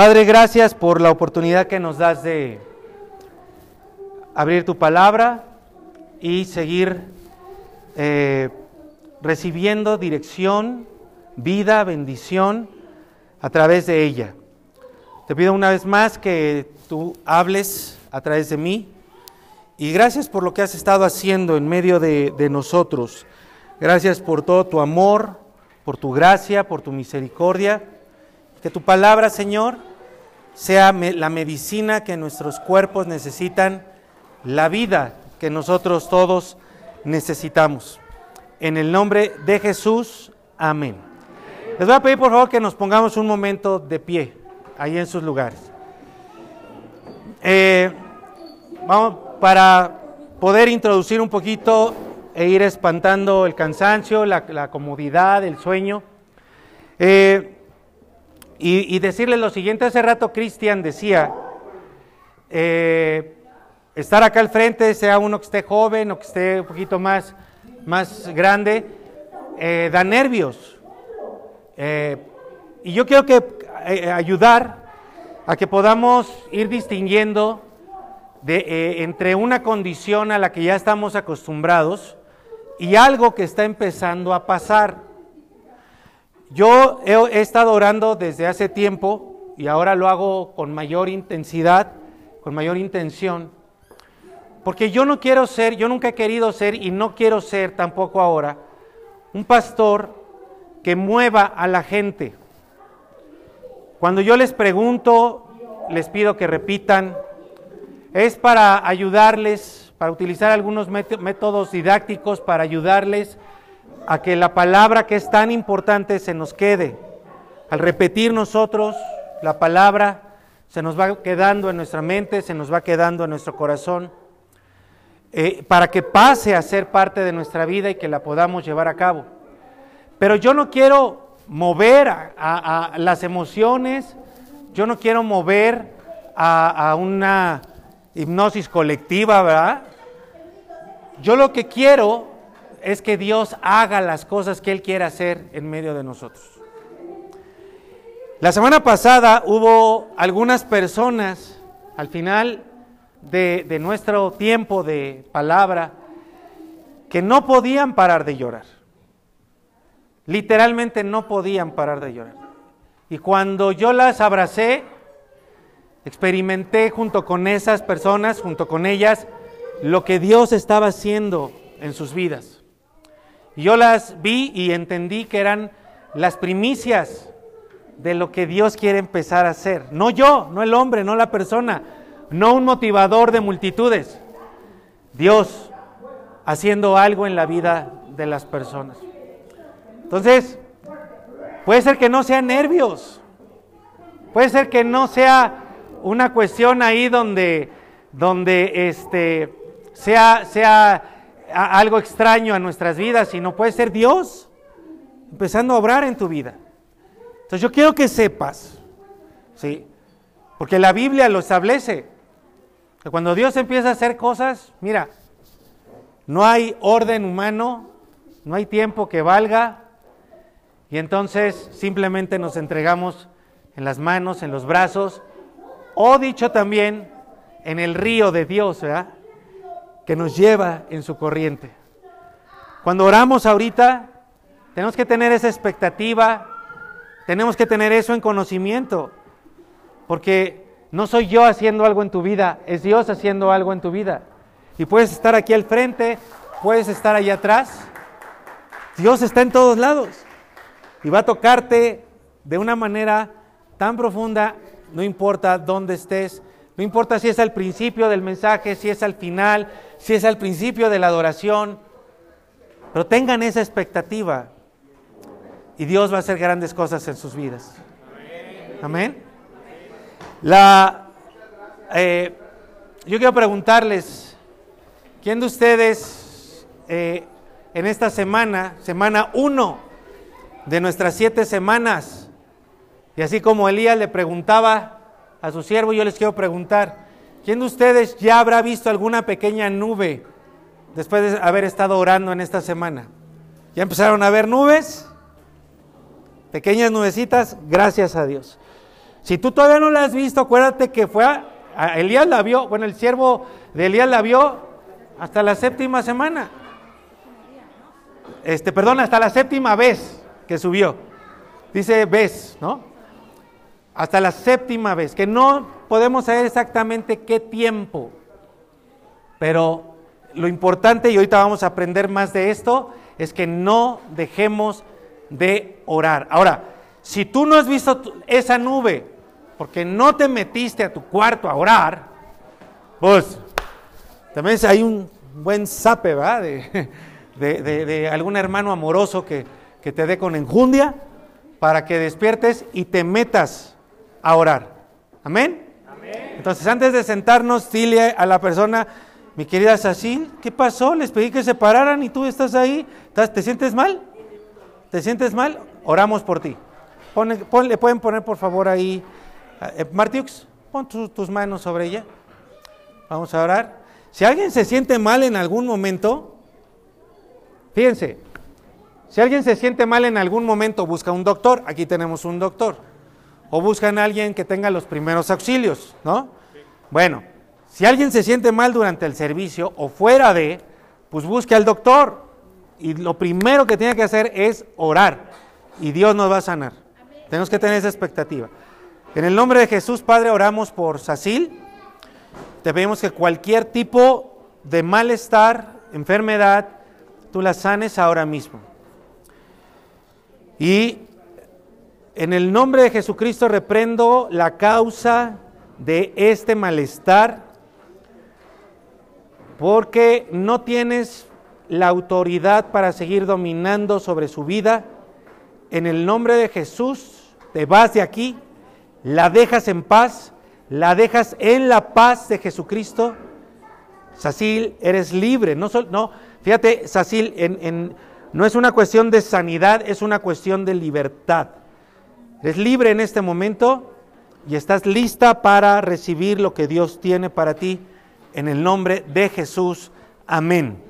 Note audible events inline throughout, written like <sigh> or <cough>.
Padre, gracias por la oportunidad que nos das de abrir tu palabra y seguir eh, recibiendo dirección, vida, bendición a través de ella. Te pido una vez más que tú hables a través de mí y gracias por lo que has estado haciendo en medio de, de nosotros. Gracias por todo tu amor, por tu gracia, por tu misericordia. Que tu palabra, Señor, sea la medicina que nuestros cuerpos necesitan, la vida que nosotros todos necesitamos. En el nombre de Jesús, amén. Les voy a pedir por favor que nos pongamos un momento de pie, ahí en sus lugares. Eh, vamos, para poder introducir un poquito e ir espantando el cansancio, la, comodidad, el sueño. Eh, y, decirle lo siguiente, hace rato Cristian decía, eh, estar acá al frente, sea uno que esté joven o que esté un poquito más, más grande, eh, da nervios. Eh, y yo quiero que ayudar a que podamos ir distinguiendo de, entre una condición a la que ya estamos acostumbrados y algo que está empezando a pasar. Yo he, estado orando desde hace tiempo y ahora lo hago con mayor intensidad, con mayor intención, porque yo no quiero ser, yo nunca he querido ser y no quiero ser tampoco ahora un pastor que mueva a la gente. Cuando yo les pregunto, les pido que repitan, es para ayudarles, para utilizar algunos métodos didácticos para ayudarles a que la palabra que es tan importante se nos quede. Al repetir nosotros la palabra, se nos va quedando en nuestra mente, se nos va quedando en nuestro corazón, eh, para que pase a ser parte de nuestra vida y que la podamos llevar a cabo. Pero yo no quiero mover a, las emociones, yo no quiero mover a, a una hipnosis colectiva, ¿verdad? Yo lo que quiero es que Dios haga las cosas que Él quiere hacer en medio de nosotros. La semana pasada hubo algunas personas al final de, nuestro tiempo de palabra que no podían parar de llorar. Literalmente no podían parar de llorar. Y cuando yo las abracé, experimenté junto con esas personas, junto con ellas, lo que Dios estaba haciendo en sus vidas. Yo las vi y entendí que eran las primicias de lo que Dios quiere empezar a hacer. No yo, no el hombre, no la persona, no un motivador de multitudes. Dios haciendo algo en la vida de las personas. Entonces, puede ser que no sean nervios, puede ser que no sea una cuestión ahí donde, donde este, sea, sea algo extraño a nuestras vidas, sino puede ser Dios empezando a obrar en tu vida. Entonces yo quiero que sepas, ¿sí? Porque la Biblia lo establece, que cuando Dios empieza a hacer cosas, mira, no hay orden humano, no hay tiempo que valga, y entonces simplemente nos entregamos en las manos, en los brazos, o dicho también, en el río de Dios, ¿verdad? Que nos lleva en su corriente. Cuando oramos ahorita, tenemos que tener esa expectativa, tenemos que tener eso en conocimiento, porque no soy yo haciendo algo en tu vida, es Dios haciendo algo en tu vida. Y puedes estar aquí al frente, puedes estar allá atrás. Dios está en todos lados y va a tocarte de una manera tan profunda, no importa dónde estés, no importa si es al principio del mensaje, si es al final, si es al principio de la adoración, pero tengan esa expectativa y Dios va a hacer grandes cosas en sus vidas. Amén. La, eh, yo quiero preguntarles, ¿quién de ustedes eh, en esta semana, semana uno de nuestras siete semanas, y así como Elías le preguntaba a su siervo, yo les quiero preguntar, ¿quién de ustedes ya habrá visto alguna pequeña nube después de haber estado orando en esta semana? ¿Ya empezaron a ver nubes? Pequeñas nubecitas, gracias a Dios. Si tú todavía no la has visto, acuérdate que fue a, Elías la vio, bueno, el siervo de Elías la vio hasta la séptima semana. Este, perdón, hasta la séptima vez que subió. Dice vez, ¿no? Hasta la séptima vez, que no podemos saber exactamente qué tiempo. Pero lo importante, y ahorita vamos a aprender más de esto, es que no dejemos de orar. Ahora, si tú no has visto esa nube porque no te metiste a tu cuarto a orar, pues también hay un buen sape, ¿verdad? De, de, algún hermano amoroso que, que te dé con enjundia para que despiertes y te metas a orar. Amén. Entonces, antes de sentarnos, dile a la persona, mi querida Sacil, ¿qué pasó? Les pedí que se pararan y tú estás ahí. ¿Te sientes mal? ¿Te sientes mal? Oramos por ti. ¿Le pueden poner por favor ahí, eh, Martiux, pon tus manos sobre ella. Vamos a orar. Si alguien se siente mal en algún momento, fíjense, si alguien se siente mal en algún momento, busca un doctor. Aquí tenemos un doctor. O buscan a alguien que tenga los primeros auxilios, ¿no? Bueno, si alguien se siente mal durante el servicio o fuera de, pues busque al doctor. Y lo primero que tiene que hacer es orar. Y Dios nos va a sanar. Tenemos que tener esa expectativa. En el nombre de Jesús, Padre, oramos por Sacil. Te pedimos que cualquier tipo de malestar, enfermedad, tú la sanes ahora mismo. Y en el nombre de Jesucristo reprendo la causa de este malestar, porque no tienes la autoridad para seguir dominando sobre su vida. En el nombre de Jesús, te vas de aquí, la dejas en paz, la dejas en la paz de Jesucristo. Sacil, eres libre. No, no fíjate, Sacil, no es una cuestión de sanidad, es una cuestión de libertad. Eres libre en este momento y estás lista para recibir lo que Dios tiene para ti en el nombre de Jesús. Amén.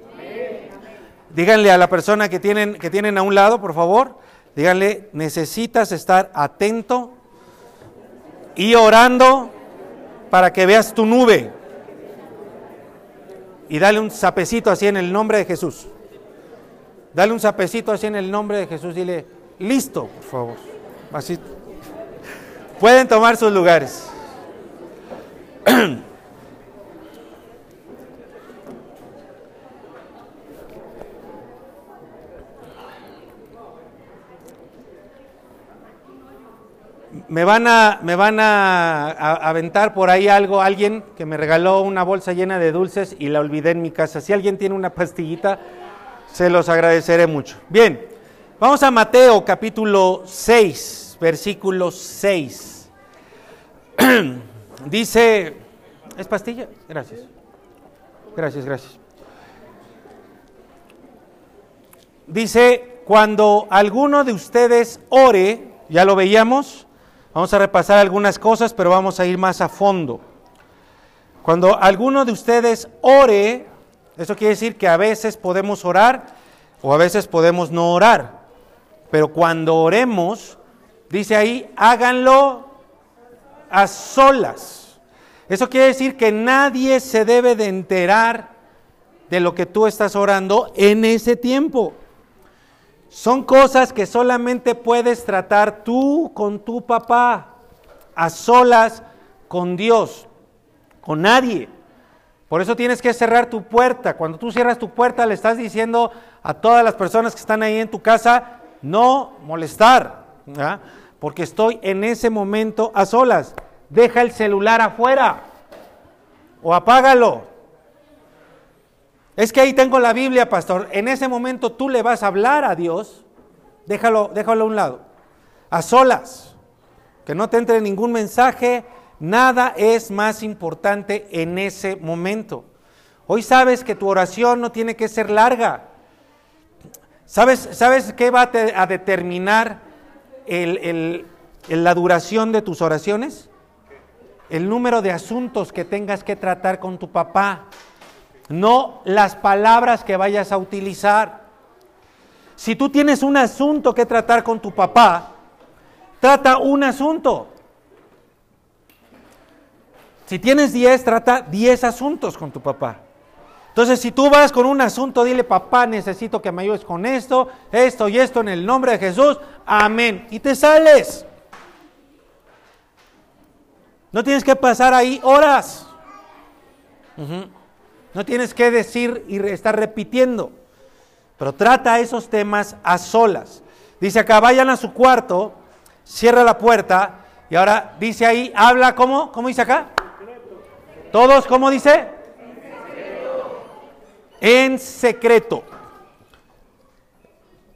Díganle a la persona que tienen, que tienen a un lado, por favor, Díganle, necesitas estar atento y orando para que veas tu nube. Y dale un sapecito así en el nombre de Jesús. Dale un sapecito así en el nombre de Jesús. Dile, listo, por favor. Así. Pueden tomar sus lugares. me van a, me van a, aventar por ahí algo, alguien que me regaló una bolsa llena de dulces y la olvidé en mi casa. Si alguien tiene una pastillita, se los agradeceré mucho. Bien, vamos a Mateo capítulo 6, versículo 6. <clears throat> Dice, ¿es pastilla? Gracias. Gracias, gracias. Dice, cuando alguno de ustedes ore, ya lo veíamos, Vamos a repasar algunas cosas, pero vamos a ir más a fondo. Cuando alguno de ustedes ore, eso quiere decir que a veces podemos orar o a veces podemos no orar. Pero cuando oremos, dice ahí, háganlo a solas. Eso quiere decir que nadie se debe de enterar de lo que tú estás orando en ese tiempo. Son cosas que solamente puedes tratar tú con tu papá, a solas con Dios, con nadie. Por eso tienes que cerrar tu puerta. Cuando tú cierras tu puerta le estás diciendo a todas las personas que están ahí en tu casa, no molestar, porque estoy en ese momento a solas. Deja el celular afuera o apágalo. Es que ahí tengo la Biblia, pastor. En ese momento tú le vas a hablar a Dios. Déjalo, déjalo a un lado. A solas. Que no te entre ningún mensaje. Nada es más importante en ese momento. Hoy sabes que tu oración no tiene que ser larga. ¿Sabes, sabes qué va a, determinar la duración de tus oraciones? El número de asuntos que tengas que tratar con tu papá no las palabras que vayas a utilizar. Si tú tienes un asunto que tratar con tu papá, trata un asunto. Si tienes 10, trata 10 asuntos con tu papá. Entonces, si tú vas con un asunto, dile, papá, necesito que me ayudes con esto, esto y esto en el nombre de Jesús. Amén. Y te sales. No tienes que pasar ahí horas. No tienes que decir y estar repitiendo. Pero trata esos temas a solas. Dice acá, vayan a su cuarto, cierra la puerta y ahora dice ahí, habla ¿cómo? ¿Cómo dice acá? Todos, ¿cómo dice? En secreto.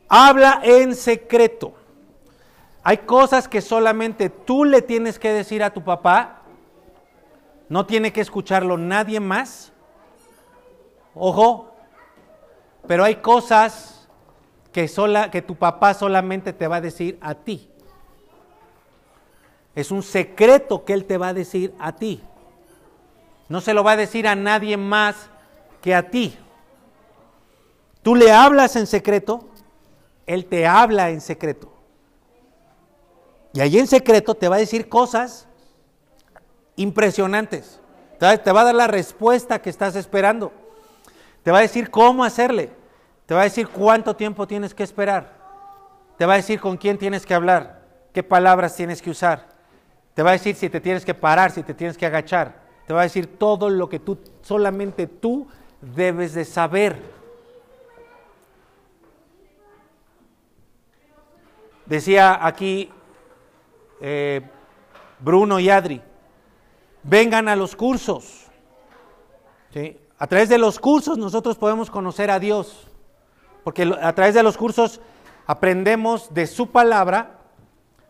Habla en secreto. Hay cosas que solamente tú le tienes que decir a tu papá. No tiene que escucharlo nadie más. Ojo. Pero hay cosas que, sola, que tu papá solamente te va a decir a ti. Es un secreto que él te va a decir a ti. No se lo va a decir a nadie más que a ti. Tú le hablas en secreto, Él te habla en secreto. Y ahí en secreto te va a decir cosas impresionantes. Te va a dar la respuesta que estás esperando. Te va a decir cómo hacerle. Te va a decir cuánto tiempo tienes que esperar. Te va a decir con quién tienes que hablar, qué palabras tienes que usar. Te va a decir si te tienes que parar, si te tienes que agachar. Te va a decir todo lo que tú, solamente tú debes de saber. Decía aquí eh, Bruno y Adri, vengan a los cursos. A través de los cursos nosotros podemos conocer a Dios, porque a través de los cursos aprendemos de su palabra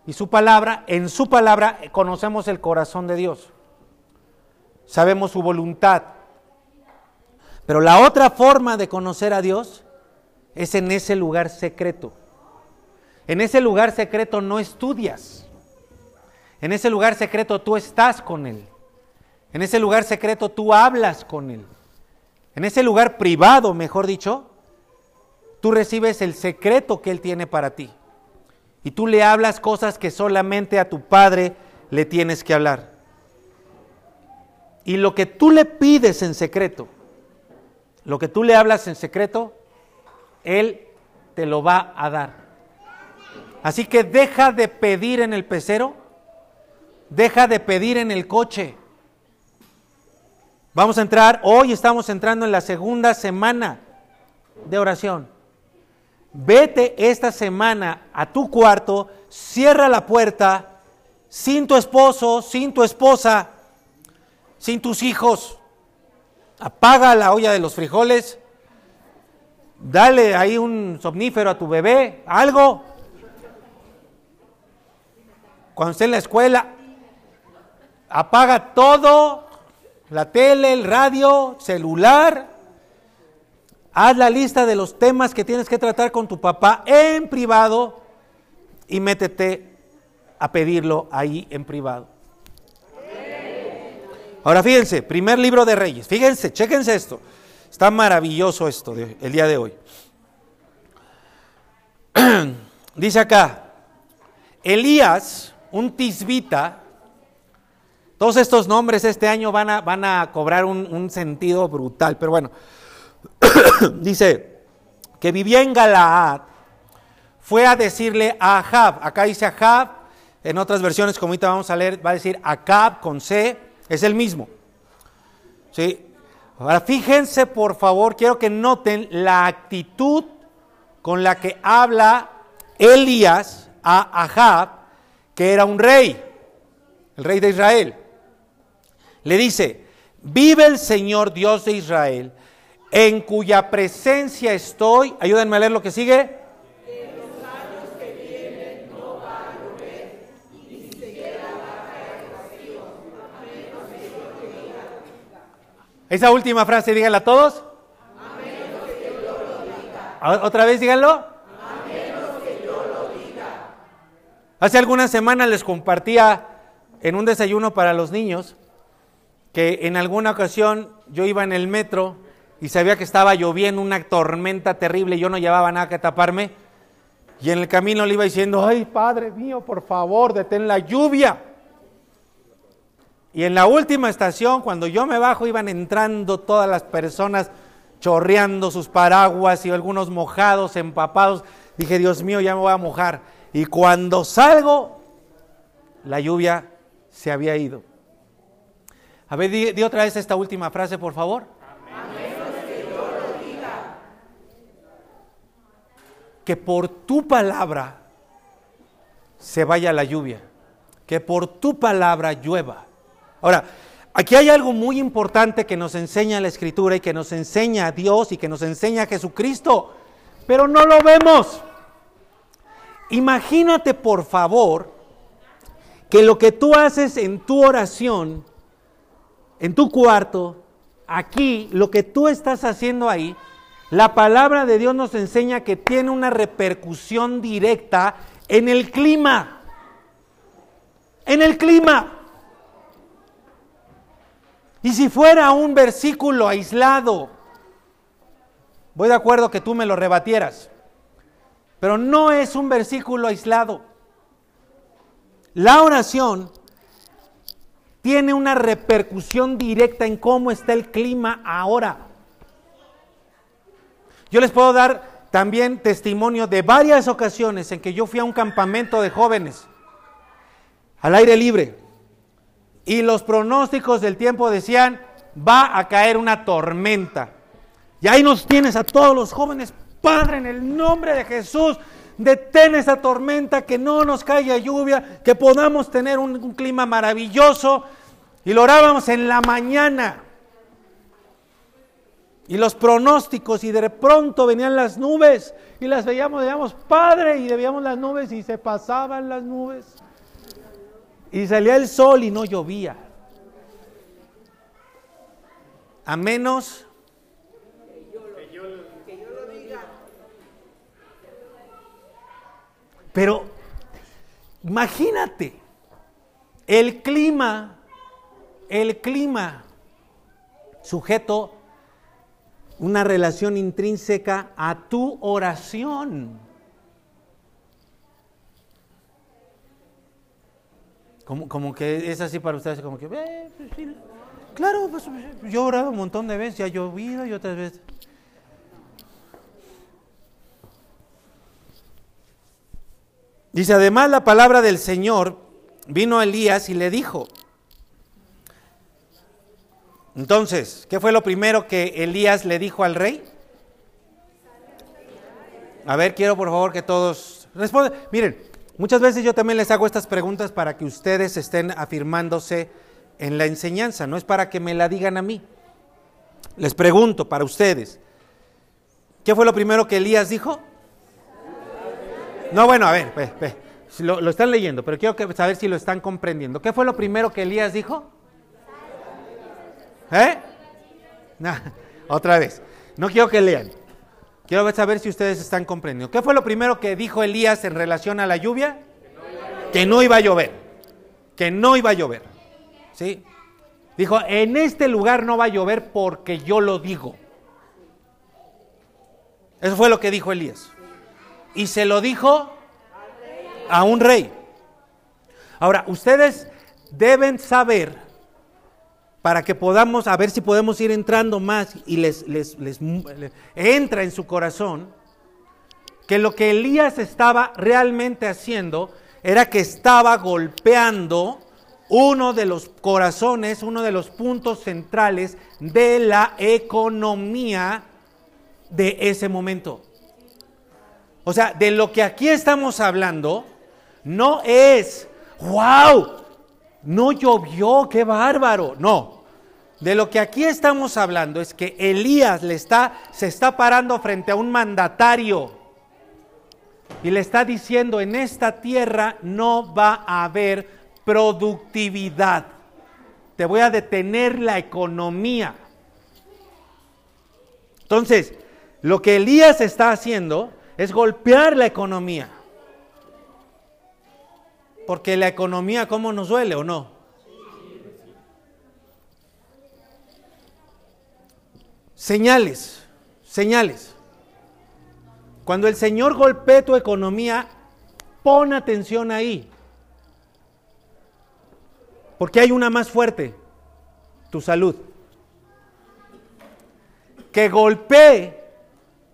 y su palabra, en su palabra conocemos el corazón de Dios, sabemos su voluntad. Pero la otra forma de conocer a Dios es en ese lugar secreto. En ese lugar secreto no estudias. En ese lugar secreto tú estás con Él. En ese lugar secreto tú hablas con Él. En ese lugar privado, mejor dicho, tú recibes el secreto que Él tiene para ti. Y tú le hablas cosas que solamente a tu Padre le tienes que hablar. Y lo que tú le pides en secreto, lo que tú le hablas en secreto, Él te lo va a dar. Así que deja de pedir en el pecero, deja de pedir en el coche. Vamos a entrar, hoy estamos entrando en la segunda semana de oración. Vete esta semana a tu cuarto, cierra la puerta, sin tu esposo, sin tu esposa, sin tus hijos. Apaga la olla de los frijoles, dale ahí un somnífero a tu bebé, algo, cuando esté en la escuela, apaga todo, la tele, el radio, celular. Haz la lista de los temas que tienes que tratar con tu papá en privado y métete a pedirlo ahí en privado. Ahora fíjense, primer libro de Reyes. Fíjense, chéquense esto. Está maravilloso esto el día de hoy. <clears throat> Dice acá, Elías un tisbita, todos estos nombres este año van a, van a cobrar un, sentido brutal, pero bueno, <coughs> dice que vivía en Galaad, fue a decirle a Ahab, acá dice Ahab, en otras versiones como ahorita vamos a leer, va a decir Acab con C, es el mismo. ¿Sí? Ahora fíjense por favor, quiero que noten la actitud con la que habla Elías a Ahab que era un rey, el rey de Israel. Le dice, vive el Señor Dios de Israel, en cuya presencia estoy. Ayúdenme a leer lo que sigue. Esa última frase, díganla a todos. Otra vez, díganlo. Hace algunas semanas les compartía en un desayuno para los niños que en alguna ocasión yo iba en el metro y sabía que estaba lloviendo una tormenta terrible y yo no llevaba nada que taparme. Y en el camino le iba diciendo, ay Padre mío, por favor, detén la lluvia. Y en la última estación, cuando yo me bajo, iban entrando todas las personas chorreando sus paraguas y algunos mojados, empapados. Dije, Dios mío, ya me voy a mojar. Y cuando salgo, la lluvia se había ido. A ver, di, otra vez esta última frase, por favor. Que por tu palabra se vaya la lluvia. Que por tu palabra llueva. Ahora, aquí hay algo muy importante que nos enseña la Escritura y que nos enseña a Dios y que nos enseña a Jesucristo, pero no lo vemos. Imagínate, por favor, que lo que tú haces en tu oración, en tu cuarto, aquí, lo que tú estás haciendo ahí, la palabra de Dios nos enseña que tiene una repercusión directa en el clima. En el clima. Y si fuera un versículo aislado, voy de acuerdo que tú me lo rebatieras, pero no es un versículo aislado. La oración tiene una repercusión directa en cómo está el clima ahora. Yo les puedo dar también testimonio de varias ocasiones en que yo fui a un campamento de jóvenes al aire libre y los pronósticos del tiempo decían, va a caer una tormenta. Y ahí nos tienes a todos los jóvenes, Padre, en el nombre de Jesús, detén esa tormenta, que no nos caiga lluvia, que podamos tener un, clima maravilloso. Y lo orábamos en la mañana. Y los pronósticos, y de pronto venían las nubes, y las veíamos, veíamos, Padre, y veíamos las nubes, y se pasaban las nubes. Y salía el sol y no llovía. A menos Pero imagínate, el clima, el clima sujeto una relación intrínseca a tu oración. Como, como, que es así para ustedes, como que, eh, pues claro, pues, yo he orado un montón de veces, ya ha llovido y otras veces. Dice, además la palabra del Señor vino a Elías y le dijo. Entonces, ¿qué fue lo primero que Elías le dijo al rey? A ver, quiero por favor que todos respondan. Miren, Muchas veces yo también les hago estas preguntas para que ustedes estén afirmándose en la enseñanza, no es para que me la digan a mí. Les pregunto para ustedes, ¿qué fue lo primero que Elías dijo? No, bueno, a ver, Lo, están leyendo, pero quiero saber si lo están comprendiendo. ¿Qué fue lo primero que Elías dijo? ¿Eh? <laughs> otra vez. No quiero que lean. Quiero saber si ustedes están comprendiendo. ¿Qué fue lo primero que dijo Elías en relación a la lluvia? Que no iba a llover. Que no iba a llover. ¿Sí? Dijo, en este lugar no va a llover porque yo lo digo. Eso fue lo que dijo Elías. Y se lo dijo a un rey. Ahora, ustedes deben saber para que podamos, a ver si podemos ir entrando más y les, les, entra en su corazón, que lo que Elías estaba realmente haciendo era que estaba golpeando uno de los corazones, uno de los puntos centrales de la economía de ese momento. O sea, de lo que aquí estamos hablando no es, wow, no llovió, qué bárbaro. No, de lo que aquí estamos hablando es que Elías le está, se está parando frente a un mandatario y le está diciendo, en esta tierra no va a haber productividad. Te voy a detener la economía. Entonces, lo que Elías está haciendo es golpear la economía. Porque la economía, ¿cómo nos duele o no? Señales, señales. Cuando el Señor golpee tu economía, pon atención ahí. Porque hay una más fuerte, tu salud. Que golpee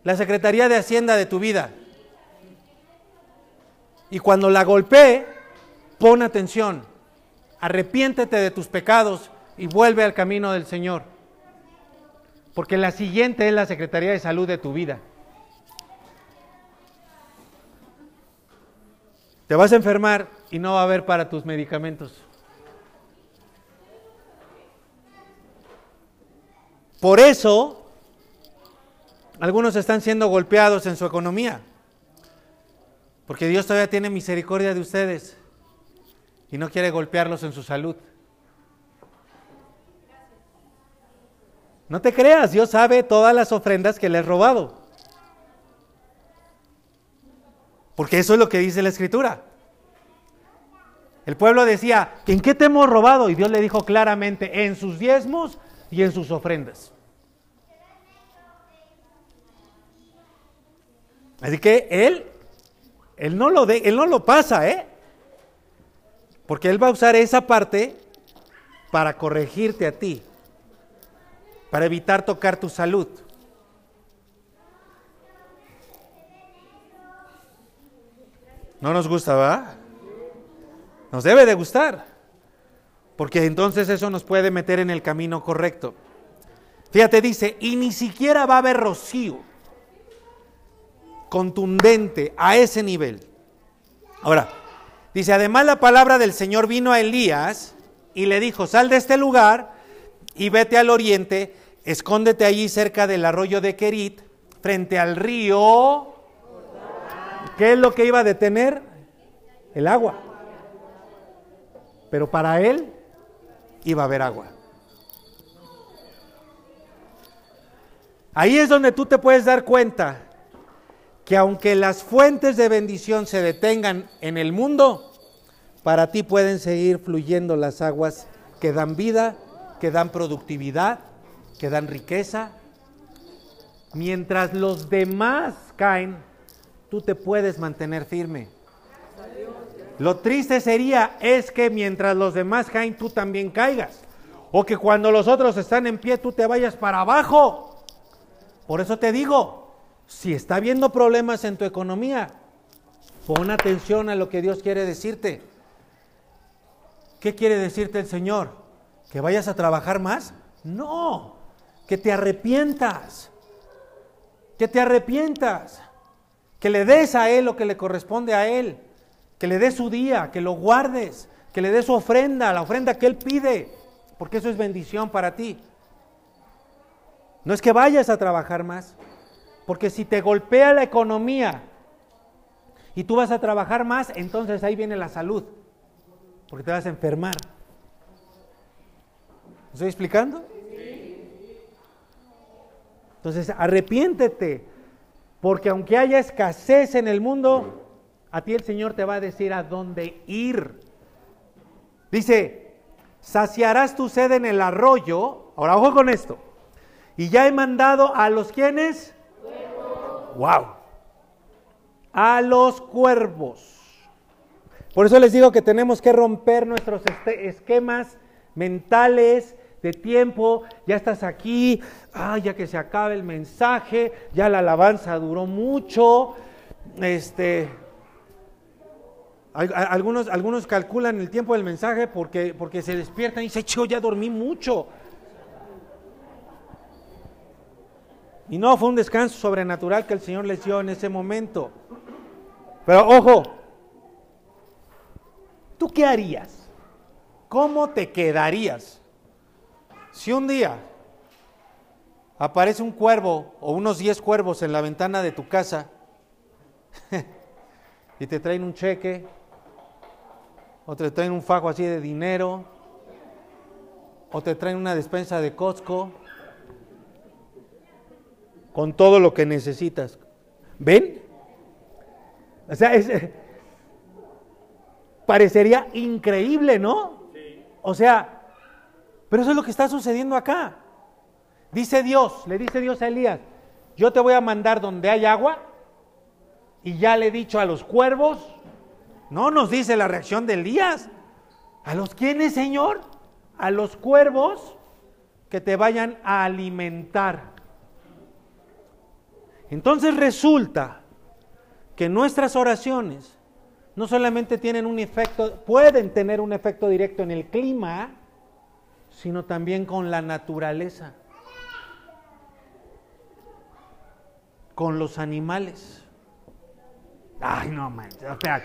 la Secretaría de Hacienda de tu vida. Y cuando la golpee, pon atención, arrepiéntete de tus pecados y vuelve al camino del Señor. Porque la siguiente es la Secretaría de Salud de tu vida. Te vas a enfermar y no va a haber para tus medicamentos. Por eso, algunos están siendo golpeados en su economía. Porque Dios todavía tiene misericordia de ustedes y no quiere golpearlos en su salud. No te creas, Dios sabe todas las ofrendas que le has robado. Porque eso es lo que dice la escritura. El pueblo decía, ¿en qué te hemos robado? Y Dios le dijo claramente, en sus diezmos y en sus ofrendas. Así que él, él no lo, de, él no lo pasa, ¿eh? Porque él va a usar esa parte para corregirte a ti, para evitar tocar tu salud. No nos gusta, ¿va? Nos debe de gustar, porque entonces eso nos puede meter en el camino correcto. Fíjate, dice, y ni siquiera va a haber rocío contundente a ese nivel. Ahora, dice, además la palabra del Señor vino a Elías y le dijo, sal de este lugar y vete al oriente, escóndete allí cerca del arroyo de Kerit, frente al río. ¿Qué es lo que iba a detener? El agua pero para él iba a haber agua. Ahí es donde tú te puedes dar cuenta que aunque las fuentes de bendición se detengan en el mundo, para ti pueden seguir fluyendo las aguas que dan vida, que dan productividad, que dan riqueza. Mientras los demás caen, tú te puedes mantener firme. Lo triste sería es que mientras los demás caen, tú también caigas. O que cuando los otros están en pie, tú te vayas para abajo. Por eso te digo, si está habiendo problemas en tu economía, pon atención a lo que Dios quiere decirte. ¿Qué quiere decirte el Señor? ¿Que vayas a trabajar más? No, que te arrepientas. Que te arrepientas. Que le des a Él lo que le corresponde a Él que le dé su día, que lo guardes, que le dé su ofrenda, la ofrenda que Él pide, porque eso es bendición para ti. No es que vayas a trabajar más, porque si te golpea la economía y tú vas a trabajar más, entonces ahí viene la salud, porque te vas a enfermar. ¿Me estoy explicando? Entonces, arrepiéntete, porque aunque haya escasez en el mundo, a ti el Señor te va a decir a dónde ir. Dice, saciarás tu sed en el arroyo. Ahora ojo con esto. Y ya he mandado a los quienes. Wow. A los cuervos. Por eso les digo que tenemos que romper nuestros este, esquemas mentales de tiempo. Ya estás aquí, ah, ya que se acabe el mensaje, ya la alabanza duró mucho. Este, algunos, algunos calculan el tiempo del mensaje porque, porque se despiertan y dicen, yo ya dormí mucho. Y no, fue un descanso sobrenatural que el Señor les dio en ese momento. Pero ojo, ¿tú qué harías? ¿Cómo te quedarías? Si un día aparece un cuervo o unos 10 cuervos en la ventana de tu casa <laughs> y te traen un cheque o te traen un fajo así de dinero, o te traen una despensa de Costco con todo lo que necesitas. ¿Ven? O sea, parecería increíble, ¿no? O sea, pero eso es lo que está sucediendo acá. Dice Dios, le dice Dios a Elías, yo te voy a mandar donde hay agua y ya le he dicho a los cuervos no nos dice la reacción de Elías. ¿A los quiénes, Señor? A los cuervos que te vayan a alimentar. Entonces resulta que nuestras oraciones no solamente tienen un efecto, pueden tener un efecto directo en el clima, sino también con la naturaleza, con los animales. Ay, no manches, o sea,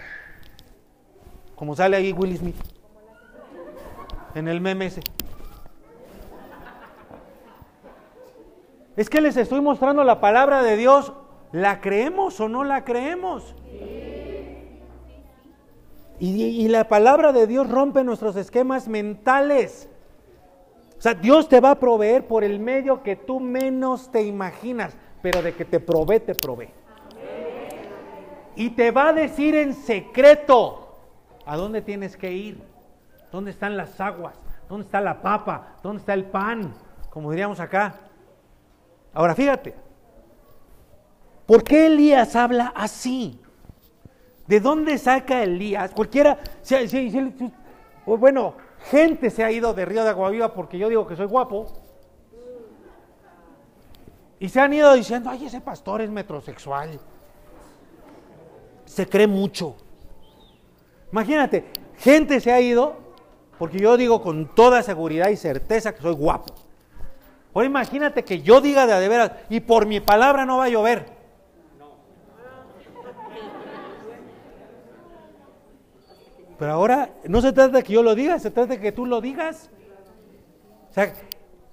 como sale ahí Will Smith en el meme ese. Es que les estoy mostrando la palabra de Dios. ¿La creemos o no la creemos? Y, la palabra de Dios rompe nuestros esquemas mentales. O sea, Dios te va a proveer por el medio que tú menos te imaginas, pero de que te provee, te provee. Y te va a decir en secreto a dónde tienes que ir, dónde están las aguas, dónde está la papa, dónde está el pan, como diríamos acá. Ahora fíjate, ¿por qué Elías habla así? ¿De dónde saca Elías? Cualquiera, bueno, gente se ha ido de Río de Aguaviva porque yo digo que soy guapo. Y se han ido diciendo, ay, ese pastor es metrosexual. Se cree mucho. Imagínate, gente se ha ido porque yo digo con toda seguridad y certeza que soy guapo. Ahora imagínate que yo diga de de veras, y por mi palabra no va a llover. Pero ahora no se trata de que yo lo diga, se trata de que tú lo digas. O sea,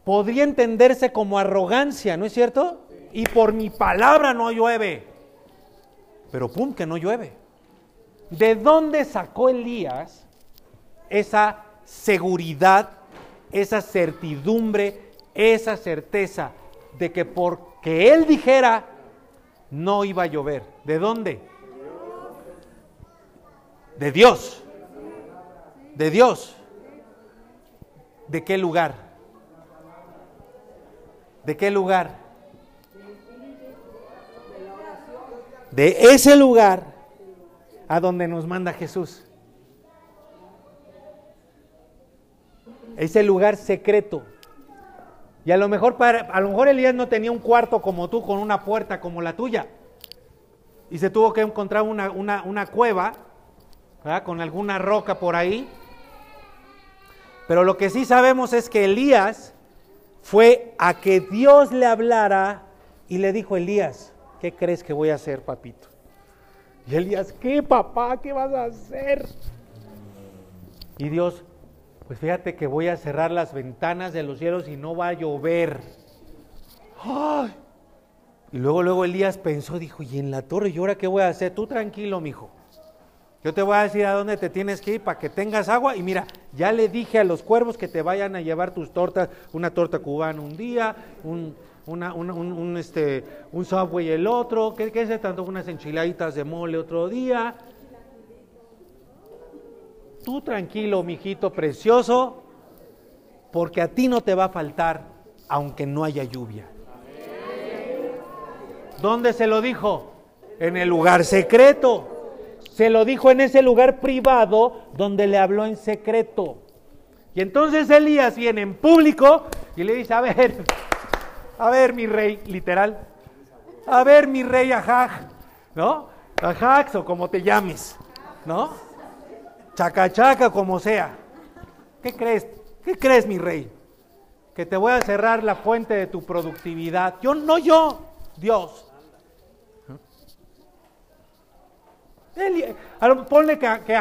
podría entenderse como arrogancia, ¿no es cierto? Y por mi palabra no llueve. Pero pum, que no llueve. ¿De dónde sacó Elías esa seguridad, esa certidumbre esa certeza de que porque él dijera no iba a llover. ¿De dónde? De Dios. De Dios. ¿De qué lugar? ¿De qué lugar? De ese lugar a donde nos manda Jesús. Ese lugar secreto y a lo mejor para, a lo mejor Elías no tenía un cuarto como tú con una puerta como la tuya. Y se tuvo que encontrar una, una, cueva con alguna roca por ahí. Pero lo que sí sabemos es que Elías fue a que Dios le hablara y le dijo, Elías, ¿qué crees que voy a hacer, papito? Y Elías, ¿qué papá? ¿Qué vas a hacer? Y Dios, pues fíjate que voy a cerrar las ventanas de los cielos y no va a llover. Y luego, luego Elías pensó, dijo, ¿y en la torre? ¿Y ahora qué voy a hacer? Tú tranquilo, mijo. Yo te voy a decir a dónde te tienes que ir para que tengas agua. Y mira, ya le dije a los cuervos que te vayan a llevar tus tortas, una torta cubana un día, un, un, este, un subway el otro, ¿qué, qué es tanto? Unas enchiladitas de mole otro día, Tú tranquilo, mijito precioso, porque a ti no te va a faltar, aunque no haya lluvia. ¿Dónde se lo dijo? En el lugar secreto. Se lo dijo en ese lugar privado donde le habló en secreto. Y entonces Elías viene en público y le dice, a ver, a ver mi rey, literal, a ver mi rey Ajaj, ¿no? Ajax o como te llames, ¿no? Chaca chaca como sea. ¿Qué crees? ¿Qué crees, mi rey? Que te voy a cerrar la fuente de tu productividad. Yo, no yo, Dios. ponle que, que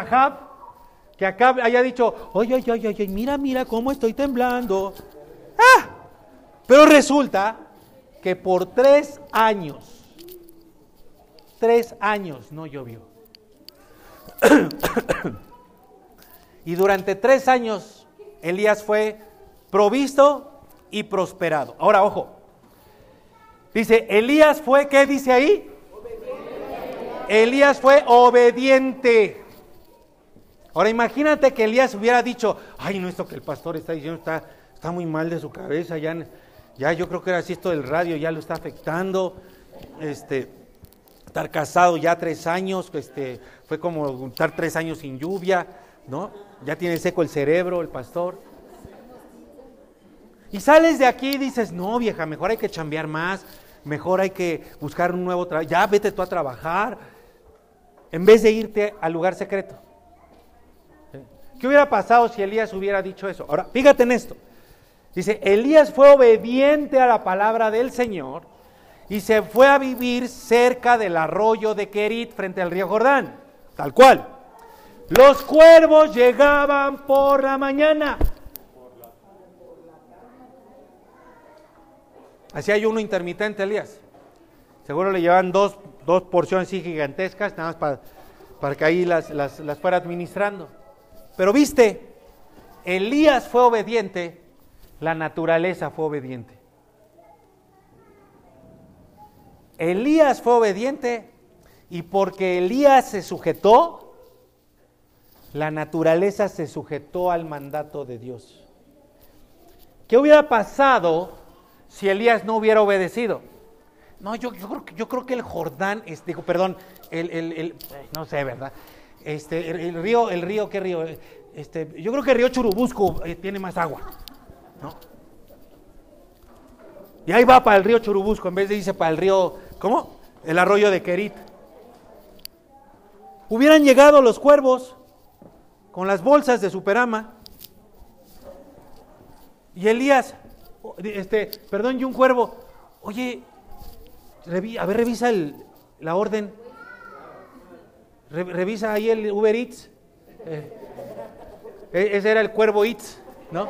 que Ahab haya dicho, oye, oye, oye, oye, mira, mira cómo estoy temblando. ¡Ah! Pero resulta que por tres años, tres años no llovió. Y durante tres años Elías fue provisto y prosperado. Ahora, ojo. Dice, Elías fue, ¿qué dice ahí? Elías fue obediente. Ahora imagínate que Elías hubiera dicho, ay, no, esto que el pastor está diciendo está, está muy mal de su cabeza, ya, ya yo creo que era así esto del radio, ya lo está afectando. Este, estar casado ya tres años, este, fue como estar tres años sin lluvia, ¿no? Ya tiene seco el cerebro, el pastor. Y sales de aquí y dices, no, vieja, mejor hay que chambear más, mejor hay que buscar un nuevo trabajo, ya vete tú a trabajar, en vez de irte al lugar secreto. ¿Qué hubiera pasado si Elías hubiera dicho eso? Ahora, fíjate en esto. Dice, Elías fue obediente a la palabra del Señor y se fue a vivir cerca del arroyo de Kerit frente al río Jordán, tal cual. Los cuervos llegaban por la mañana. Así hay uno intermitente, Elías. Seguro le llevan dos, dos porciones gigantescas, nada más para, para que ahí las, las, las fuera administrando. Pero viste, Elías fue obediente, la naturaleza fue obediente. Elías fue obediente y porque Elías se sujetó, la naturaleza se sujetó al mandato de Dios. ¿Qué hubiera pasado si Elías no hubiera obedecido? No, yo, yo, creo, que, yo creo que el Jordán, este, digo, perdón, el, el, el, no sé, ¿verdad? Este, el, el, río, el río, ¿qué río? Este, yo creo que el río Churubusco eh, tiene más agua, ¿no? Y ahí va para el río Churubusco, en vez de irse para el río, ¿cómo? El arroyo de Querit. Hubieran llegado los cuervos con las bolsas de Superama. Y Elías, este, perdón, y un cuervo, oye, a ver, revisa el, la orden. Re, revisa ahí el Uber Eats. Eh, ese era el cuervo Eats, ¿no?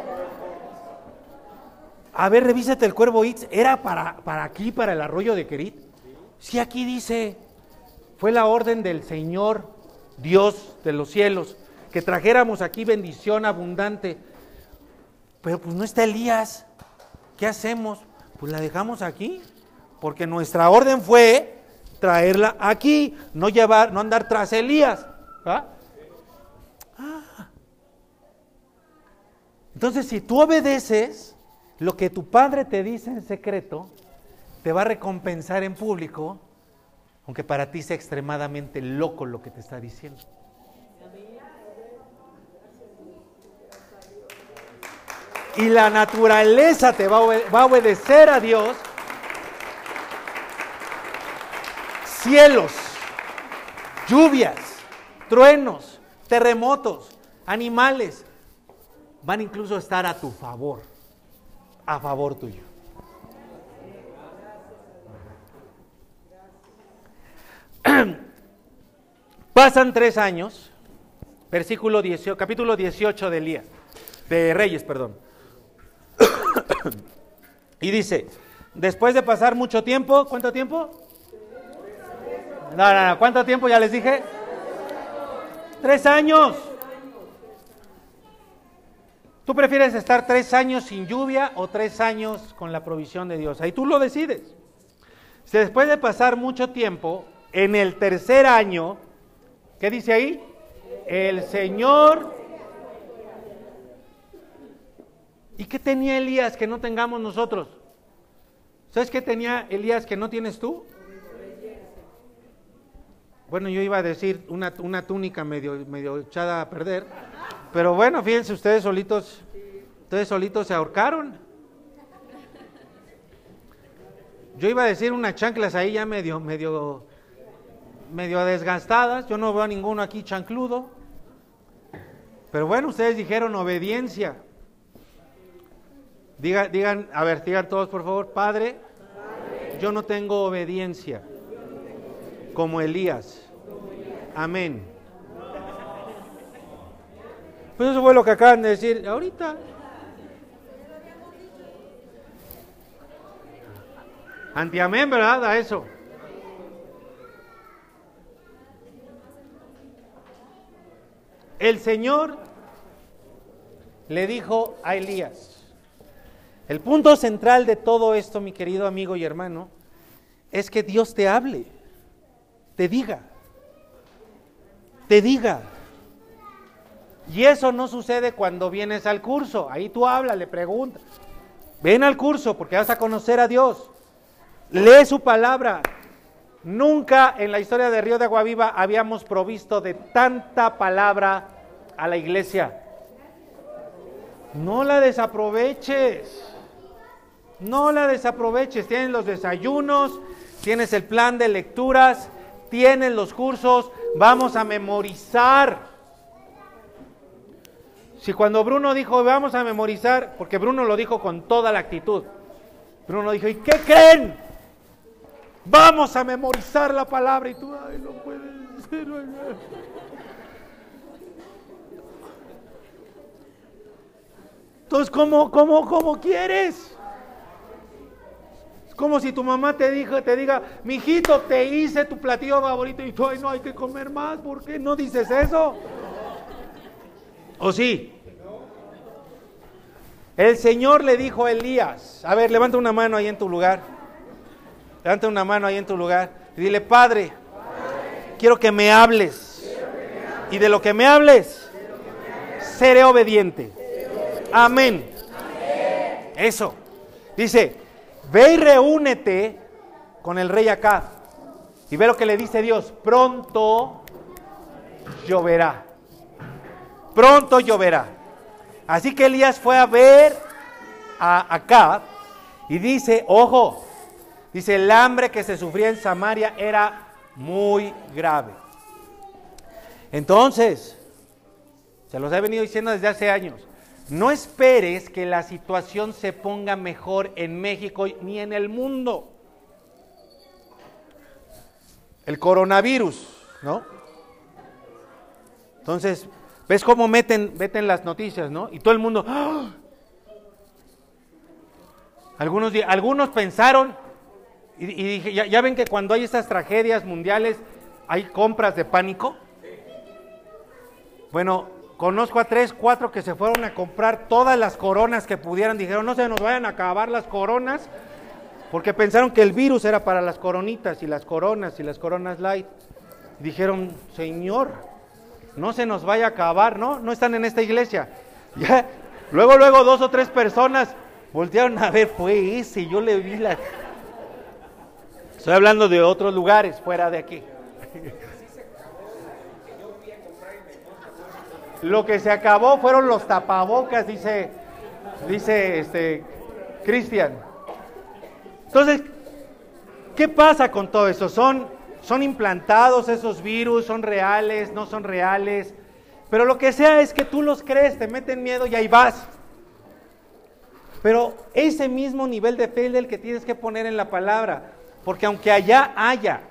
A ver, revísate el cuervo Eats. ¿Era para, para aquí, para el arroyo de Querit? Sí, aquí dice, fue la orden del Señor, Dios de los cielos, que trajéramos aquí bendición abundante. Pero pues no está Elías. ¿Qué hacemos? Pues la dejamos aquí, porque nuestra orden fue traerla aquí, no llevar, no andar tras Elías. ¿Ah? Entonces, si tú obedeces lo que tu padre te dice en secreto, te va a recompensar en público, aunque para ti sea extremadamente loco lo que te está diciendo. Y la naturaleza te va a, obedecer a Dios. Cielos, lluvias, truenos, terremotos, animales, van incluso a estar a tu favor, a favor tuyo. <clears throat> Pasan tres años, versículo 18, capítulo 18 de Elías, de Reyes, perdón. <coughs> y dice, después de pasar mucho tiempo, ¿cuánto tiempo? No, no, no, ¿cuánto tiempo ya les dije? Tres años. ¿Tú prefieres estar tres años sin lluvia o tres años con la provisión de Dios? Ahí tú lo decides. Si después de pasar mucho tiempo, en el tercer año, ¿qué dice ahí? El Señor... ¿Y qué tenía Elías que no tengamos nosotros? ¿Sabes qué tenía Elías que no tienes tú? Bueno, yo iba a decir una, una túnica medio, medio echada a perder, pero bueno, fíjense, ustedes solitos, ustedes solitos se ahorcaron. Yo iba a decir unas chanclas ahí ya medio, medio, medio desgastadas. Yo no veo a ninguno aquí chancludo. Pero bueno, ustedes dijeron obediencia. Diga, digan, a ver, digan todos por favor, Padre, Padre yo no tengo obediencia como Elías. Amén. Pues eso fue lo que acaban de decir ahorita. Antiamén, ¿verdad? A eso. El Señor le dijo a Elías, el punto central de todo esto, mi querido amigo y hermano, es que Dios te hable, te diga, te diga. Y eso no sucede cuando vienes al curso. Ahí tú hablas, le preguntas. Ven al curso porque vas a conocer a Dios. Lee su palabra. Nunca en la historia de Río de Aguaviva habíamos provisto de tanta palabra a la iglesia. No la desaproveches. No la desaproveches. Tienes los desayunos, tienes el plan de lecturas, tienes los cursos. Vamos a memorizar. Si cuando Bruno dijo, vamos a memorizar, porque Bruno lo dijo con toda la actitud, Bruno dijo, ¿y qué creen? Vamos a memorizar la palabra y tú, ay, no puede ser. Entonces, ¿cómo, cómo, cómo quieres? Como si tu mamá te, dijo, te diga, mijito, te hice tu platillo favorito y tú, no hay que comer más, ¿por qué no dices eso? ¿O sí? El Señor le dijo a Elías, a ver, levanta una mano ahí en tu lugar. Levanta una mano ahí en tu lugar y dile, Padre, quiero que me hables. Y de lo que me hables, seré obediente. Amén. Eso. Dice, ve y reúnete con el rey acá. Y ve lo que le dice Dios, pronto lloverá pronto lloverá. Así que Elías fue a ver a Acab y dice, ojo, dice, el hambre que se sufría en Samaria era muy grave. Entonces, se los he venido diciendo desde hace años, no esperes que la situación se ponga mejor en México ni en el mundo. El coronavirus, ¿no? Entonces, ¿Ves cómo meten, meten las noticias, no? Y todo el mundo... ¡ah! Algunos, algunos pensaron, y, dije, ya, ven que cuando hay estas tragedias mundiales hay compras de pánico. Bueno, conozco a tres, cuatro que se fueron a comprar todas las coronas que pudieran. Dijeron, no se nos vayan a acabar las coronas, porque pensaron que el virus era para las coronitas y las coronas y las coronas light. dijeron, Señor, no se nos vaya a acabar, ¿no? No están en esta iglesia. <laughs> Ya, luego, luego dos o tres personas voltearon a ver, fue ese, yo le vi la... Estoy hablando de otros lugares fuera de aquí. Lo que se acabó fueron los tapabocas, dice, dice este Cristian. Entonces, ¿qué pasa con todo eso? Son son implantados esos virus, son reales, no son reales. Pero lo que sea es que tú los crees, te meten miedo y ahí vas. Pero ese mismo nivel de fe es el que tienes que poner en la palabra. Porque aunque allá haya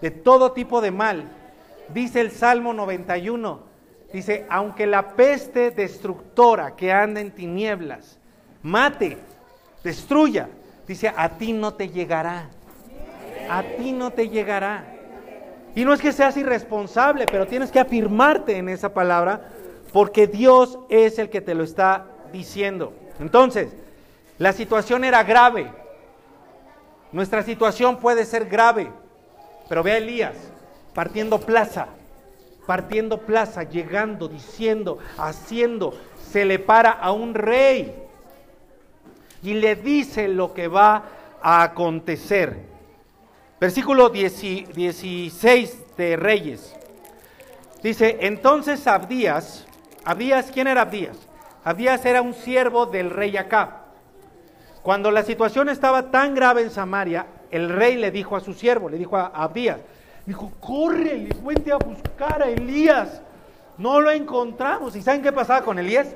de todo tipo de mal, dice el Salmo 91, dice, aunque la peste destructora que anda en tinieblas mate, destruya, dice, a ti no te llegará a ti no te llegará. Y no es que seas irresponsable, pero tienes que afirmarte en esa palabra porque Dios es el que te lo está diciendo. Entonces, la situación era grave. Nuestra situación puede ser grave. Pero ve a Elías partiendo plaza, partiendo plaza, llegando, diciendo, haciendo, se le para a un rey y le dice lo que va a acontecer. Versículo 16 de Reyes. Dice, entonces Abdías, Abdías, ¿quién era Abdías? Abdías era un siervo del rey Acab. Cuando la situación estaba tan grave en Samaria, el rey le dijo a su siervo, le dijo a Abdías, dijo, corre, vente a buscar a Elías. No lo encontramos. ¿Y saben qué pasaba con Elías?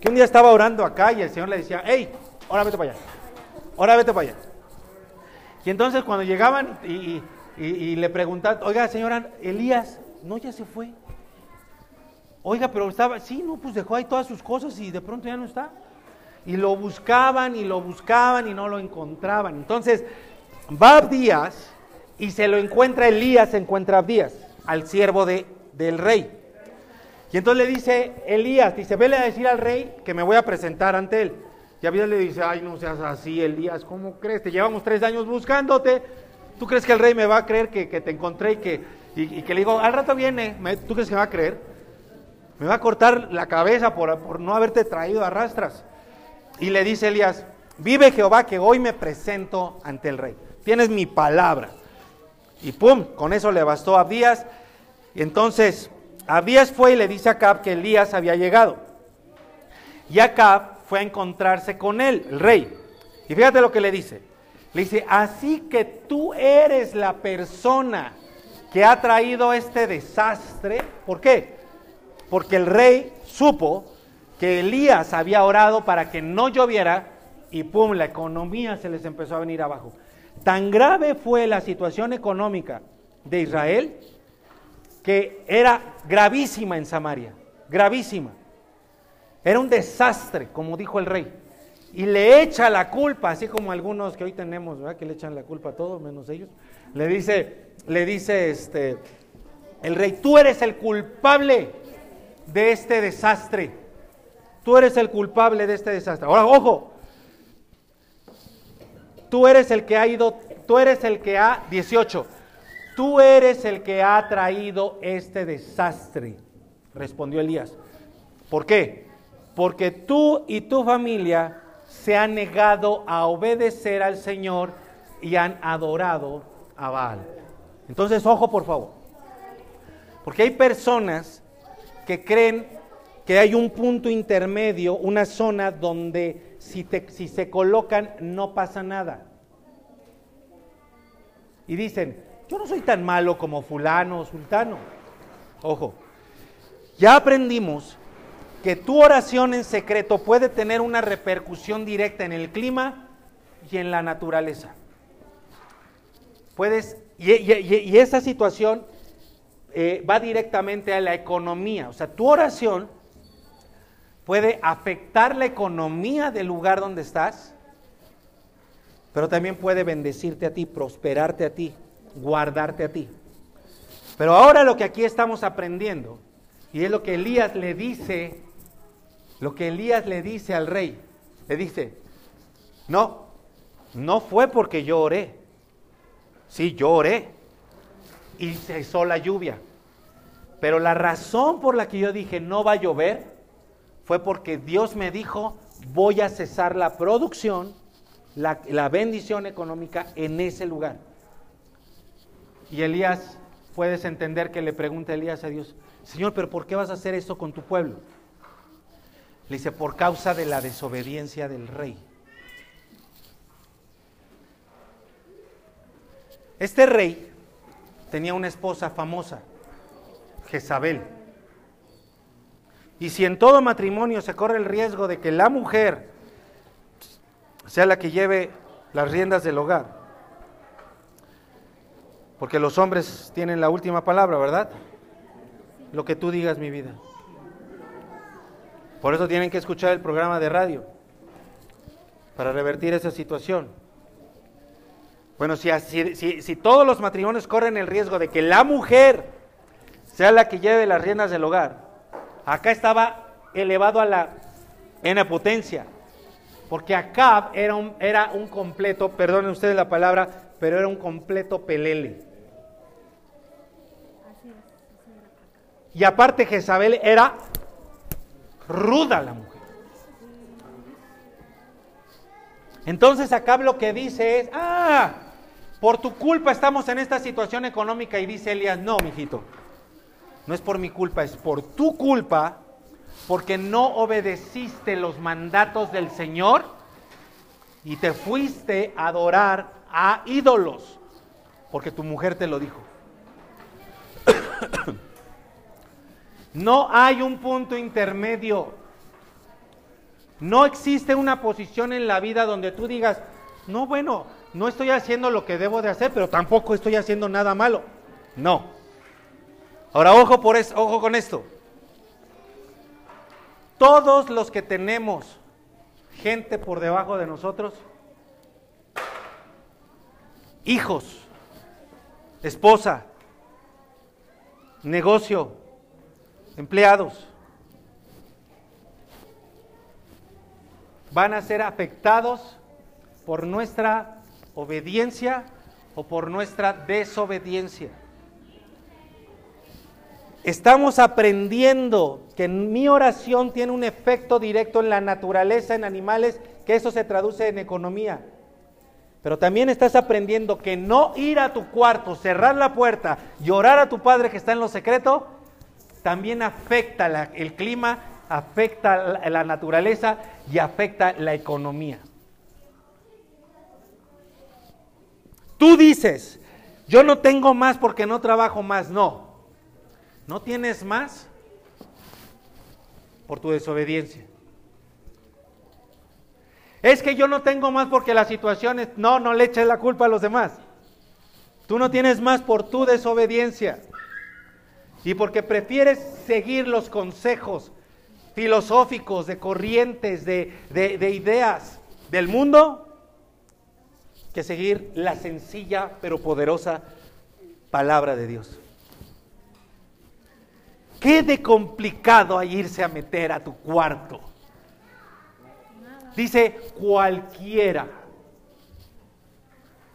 Que un día estaba orando acá y el Señor le decía, hey, ahora vete para allá, ahora vete para allá. Y entonces cuando llegaban y, le preguntaban, oiga, señora, Elías, no, ya se fue. Oiga, pero estaba, sí, no, pues dejó ahí todas sus cosas y de pronto ya no está. Y lo buscaban y lo buscaban y no lo encontraban. Entonces, va Abdías y se lo encuentra Elías, se encuentra Abdías, al siervo de, del rey. Y entonces le dice Elías, dice, vele a decir al rey que me voy a presentar ante él. Y Abías le dice, ay, no seas así, Elías, ¿cómo crees? Te llevamos tres años buscándote. ¿Tú crees que el rey me va a creer que, te encontré y que, y, que le digo, al rato viene? ¿Tú crees que me va a creer? Me va a cortar la cabeza por, por no haberte traído a rastras. Y le dice Elías, vive Jehová que hoy me presento ante el rey. Tienes mi palabra. Y pum, con eso le bastó a Abías. Entonces Abías fue y le dice a Acab que Elías había llegado. Y Acab fue a encontrarse con él, el rey. Y fíjate lo que le dice. Le dice, así que tú eres la persona que ha traído este desastre. ¿Por qué? Porque el rey supo que Elías había orado para que no lloviera y pum, la economía se les empezó a venir abajo. Tan grave fue la situación económica de Israel que era gravísima en Samaria, gravísima. Era un desastre, como dijo el rey. Y le echa la culpa, así como algunos que hoy tenemos, ¿verdad? Que le echan la culpa a todos, menos ellos. Le dice, le dice este, el rey, tú eres el culpable de este desastre. Tú eres el culpable de este desastre. Ahora, ojo, tú eres el que ha ido, tú eres el que ha, 18, tú eres el que ha traído este desastre, respondió Elías. ¿Por qué? Porque tú y tu familia se han negado a obedecer al Señor y han adorado a Baal. Entonces, ojo por favor, porque hay personas que creen que hay un punto intermedio, una zona donde si, si se colocan no pasa nada. Y dicen, yo no soy tan malo como fulano o sultano. Ojo, ya aprendimos que tu oración en secreto puede tener una repercusión directa en el clima y en la naturaleza. Puedes, y, esa situación eh, va directamente a la economía. O sea, tu oración puede afectar la economía del lugar donde estás, pero también puede bendecirte a ti, prosperarte a ti, guardarte a ti. Pero ahora lo que aquí estamos aprendiendo, y es lo que Elías le dice lo que Elías le dice al rey. Le dice, no, no fue porque yo oré. Sí, yo oré y cesó la lluvia. Pero la razón por la que yo dije no va a llover fue porque Dios me dijo, voy a cesar la producción, la, la bendición económica en ese lugar. Y Elías, puedes entender que le pregunta Elías a Dios, Señor, pero ¿por qué vas a hacer esto con tu pueblo? Le dice, por causa de la desobediencia del rey. Este rey tenía una esposa famosa, Jezabel. Y si en todo matrimonio se corre el riesgo de que la mujer sea la que lleve las riendas del hogar, porque los hombres tienen la última palabra, ¿verdad? Lo que tú digas, mi vida. Por eso tienen que escuchar el programa de radio, para revertir esa situación. Bueno, si, si, todos los matrimonios corren el riesgo de que la mujer sea la que lleve las riendas del hogar, acá estaba elevado a la en potencia, porque Acab era un, era un completo, perdonen ustedes la palabra, pero era un completo pelele. Y aparte Jezabel era ruda la mujer. Entonces acá lo que dice es, ah, por tu culpa estamos en esta situación económica y dice Elías, no, mijito, no es por mi culpa, es por tu culpa, porque no obedeciste los mandatos del Señor y te fuiste a adorar a ídolos, porque tu mujer te lo dijo. <coughs> No hay un punto intermedio. No existe una posición en la vida donde tú digas, no, bueno, no estoy haciendo lo que debo de hacer, pero tampoco estoy haciendo nada malo. No. Ahora, ojo, por eso, ojo con esto. Todos los que tenemos gente por debajo de nosotros, hijos, esposa, negocio, empleados, van a ser afectados por nuestra obediencia o por nuestra desobediencia. Estamos aprendiendo que mi oración tiene un efecto directo en la naturaleza, en animales, que eso se traduce en economía. Pero también estás aprendiendo que no ir a tu cuarto, cerrar la puerta, llorar a tu padre que está en lo secreto, también afecta el clima afecta la naturaleza y afecta la economía. Tú dices, yo no tengo más porque no trabajo más. No, no tienes más por tu desobediencia. Es que yo no tengo más porque las situaciones, no, no le eches la culpa a los demás. Tú no tienes más por tu desobediencia. Y porque prefieres seguir los consejos filosóficos, de corrientes, de, de ideas del mundo, que seguir la sencilla pero poderosa palabra de Dios. ¿Qué de complicado hay irse a meter a tu cuarto? Dice cualquiera.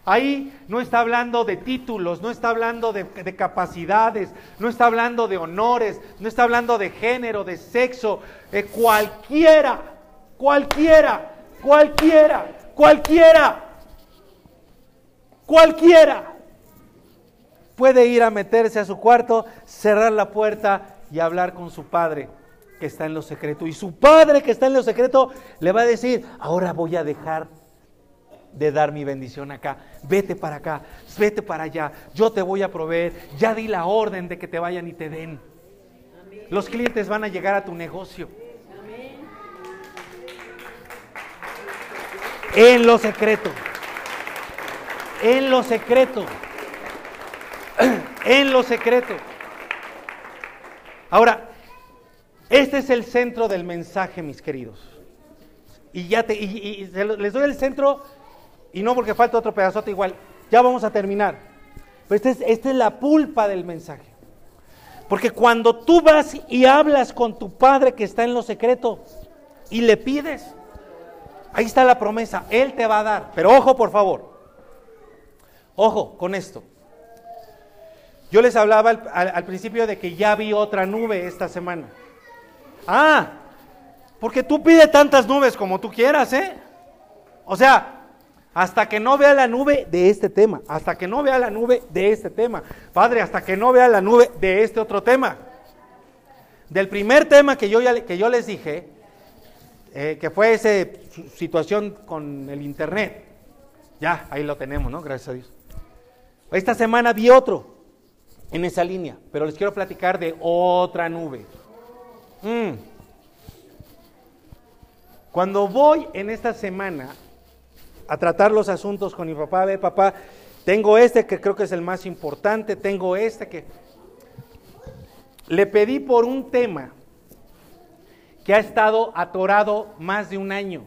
Ahí no está hablando de títulos, no está hablando de, capacidades, no está hablando de honores, no está hablando de género, de sexo. Eh, cualquiera, cualquiera, cualquiera, cualquiera, cualquiera puede ir a meterse a su cuarto, cerrar la puerta y hablar con su padre que está en lo secreto. Y su padre que está en lo secreto le va a decir, ahora voy a dejar de dar mi bendición acá. Vete para acá, vete para allá. Yo te voy a proveer. Ya di la orden de que te vayan y te den. Los clientes van a llegar a tu negocio. En lo secreto. En lo secreto. <clears throat> En lo secreto. Ahora, este es el centro del mensaje, mis queridos. Y ya te, y, les doy el centro, y no porque falta otro pedazote igual. Ya vamos a terminar. Pero esta es, la pulpa del mensaje. Porque cuando tú vas y hablas con tu padre que está en lo secreto y le pides, ahí está la promesa, Él te va a dar. Pero ojo, por favor, ojo con esto. Yo les hablaba al principio de que ya vi otra nube esta semana. Ah, porque tú pides tantas nubes como tú quieras, ¿eh? O sea, hasta que no vea la nube de este tema, hasta que no vea la nube de este tema. Padre, hasta que no vea la nube de este otro tema. Del primer tema que yo, que yo les dije, eh, que fue esa situación con el Internet. Ya, ahí lo tenemos, ¿no? Gracias a Dios. Esta semana vi otro en esa línea, pero les quiero platicar de otra nube. Mm. Cuando voy en esta semana a tratar los asuntos con mi papá, ve papá, tengo este que creo que es el más importante, tengo este que... Le pedí por un tema que ha estado atorado más de un año.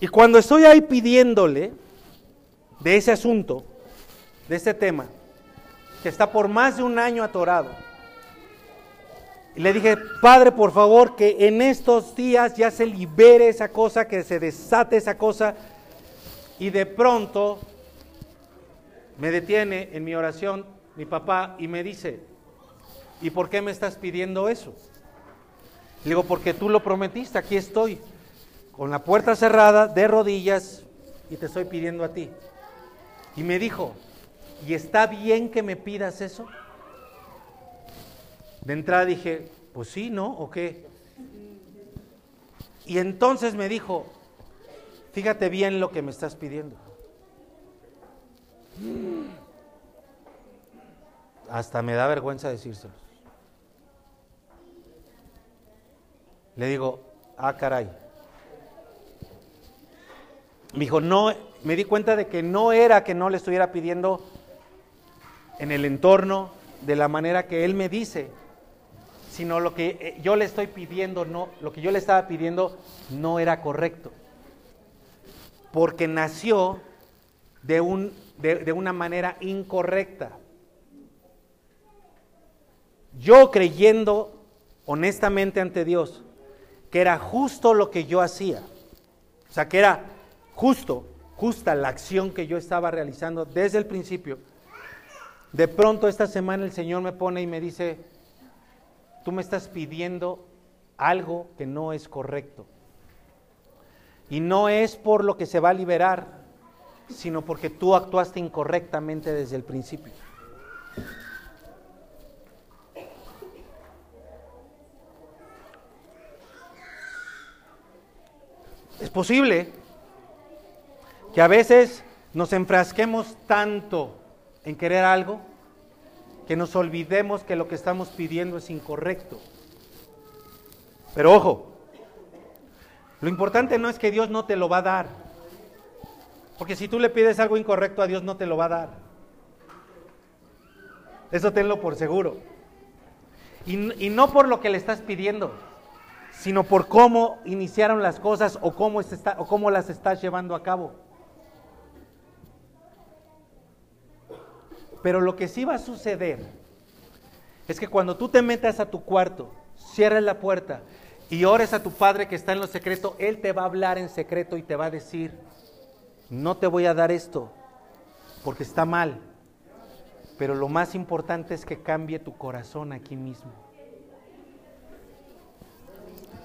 Y cuando estoy ahí pidiéndole de ese asunto, de ese tema, que está por más de un año atorado, y le dije, Padre, por favor, que en estos días ya se libere esa cosa, que se desate esa cosa. Y de pronto me detiene en mi oración mi papá y me dice, ¿y por qué me estás pidiendo eso? Le digo, porque tú lo prometiste, aquí estoy, con la puerta cerrada, de rodillas, y te estoy pidiendo a ti. Y me dijo, ¿y está bien que me pidas eso? De entrada dije, pues sí, ¿no? ¿O qué? Y entonces me dijo, fíjate bien lo que me estás pidiendo. Hasta me da vergüenza decírselo. Le digo, ah, caray. Me dijo, no, me di cuenta de que no era que no le estuviera pidiendo en el entorno de la manera que él me dice, sino lo que eh, yo le estoy pidiendo, no, lo que yo le estaba pidiendo no era correcto. Porque nació de, un, de, una manera incorrecta. Yo creyendo honestamente ante Dios que era justo lo que yo hacía, o sea, que era justo, justa la acción que yo estaba realizando desde el principio, de pronto esta semana el Señor me pone y me dice, tú me estás pidiendo algo que no es correcto. Y no es por lo que se va a liberar, sino porque tú actuaste incorrectamente desde el principio. Es posible que a veces nos enfrasquemos tanto en querer algo que nos olvidemos que lo que estamos pidiendo es incorrecto. Pero ojo, lo importante no es que Dios no te lo va a dar, porque si tú le pides algo incorrecto a Dios no te lo va a dar. Eso tenlo por seguro. Y, no por lo que le estás pidiendo, sino por cómo iniciaron las cosas o cómo, está, o cómo las estás llevando a cabo. Pero lo que sí va a suceder es que cuando tú te metas a tu cuarto, cierres la puerta y ores a tu Padre que está en lo secreto, Él te va a hablar en secreto y te va a decir, no te voy a dar esto porque está mal, pero lo más importante es que cambie tu corazón aquí mismo.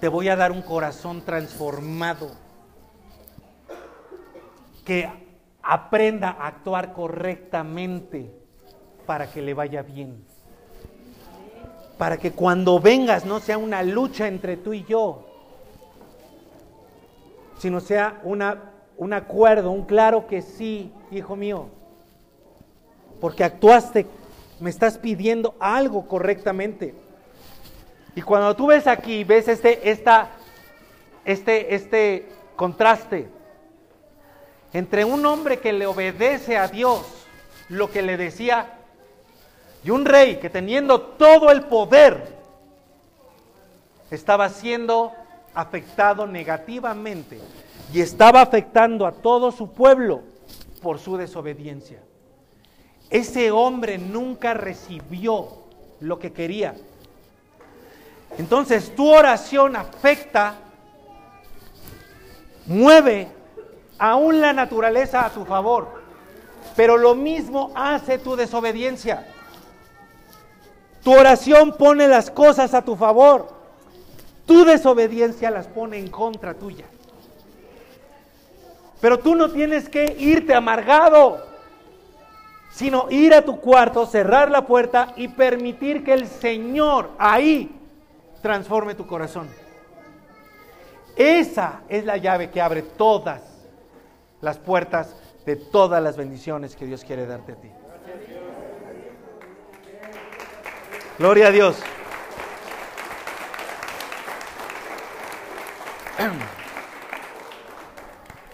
Te voy a dar un corazón transformado que aprenda a actuar correctamente para que le vaya bien. Para que cuando vengas no sea una lucha entre tú y yo, sino sea una, un acuerdo, un claro que sí, hijo mío. Porque actuaste, me estás pidiendo algo correctamente. Y cuando tú ves aquí, ves este, esta, este, este contraste entre un hombre que le obedece a Dios, lo que le decía y un rey que teniendo todo el poder estaba siendo afectado negativamente y estaba afectando a todo su pueblo por su desobediencia. Ese hombre nunca recibió lo que quería. Entonces tu oración afecta, mueve aún la naturaleza a tu favor, pero lo mismo hace tu desobediencia. Tu oración pone las cosas a tu favor. Tu desobediencia las pone en contra tuya. Pero tú no tienes que irte amargado, sino ir a tu cuarto, cerrar la puerta y permitir que el Señor ahí transforme tu corazón. Esa es la llave que abre todas las puertas de todas las bendiciones que Dios quiere darte a ti. Gloria a Dios.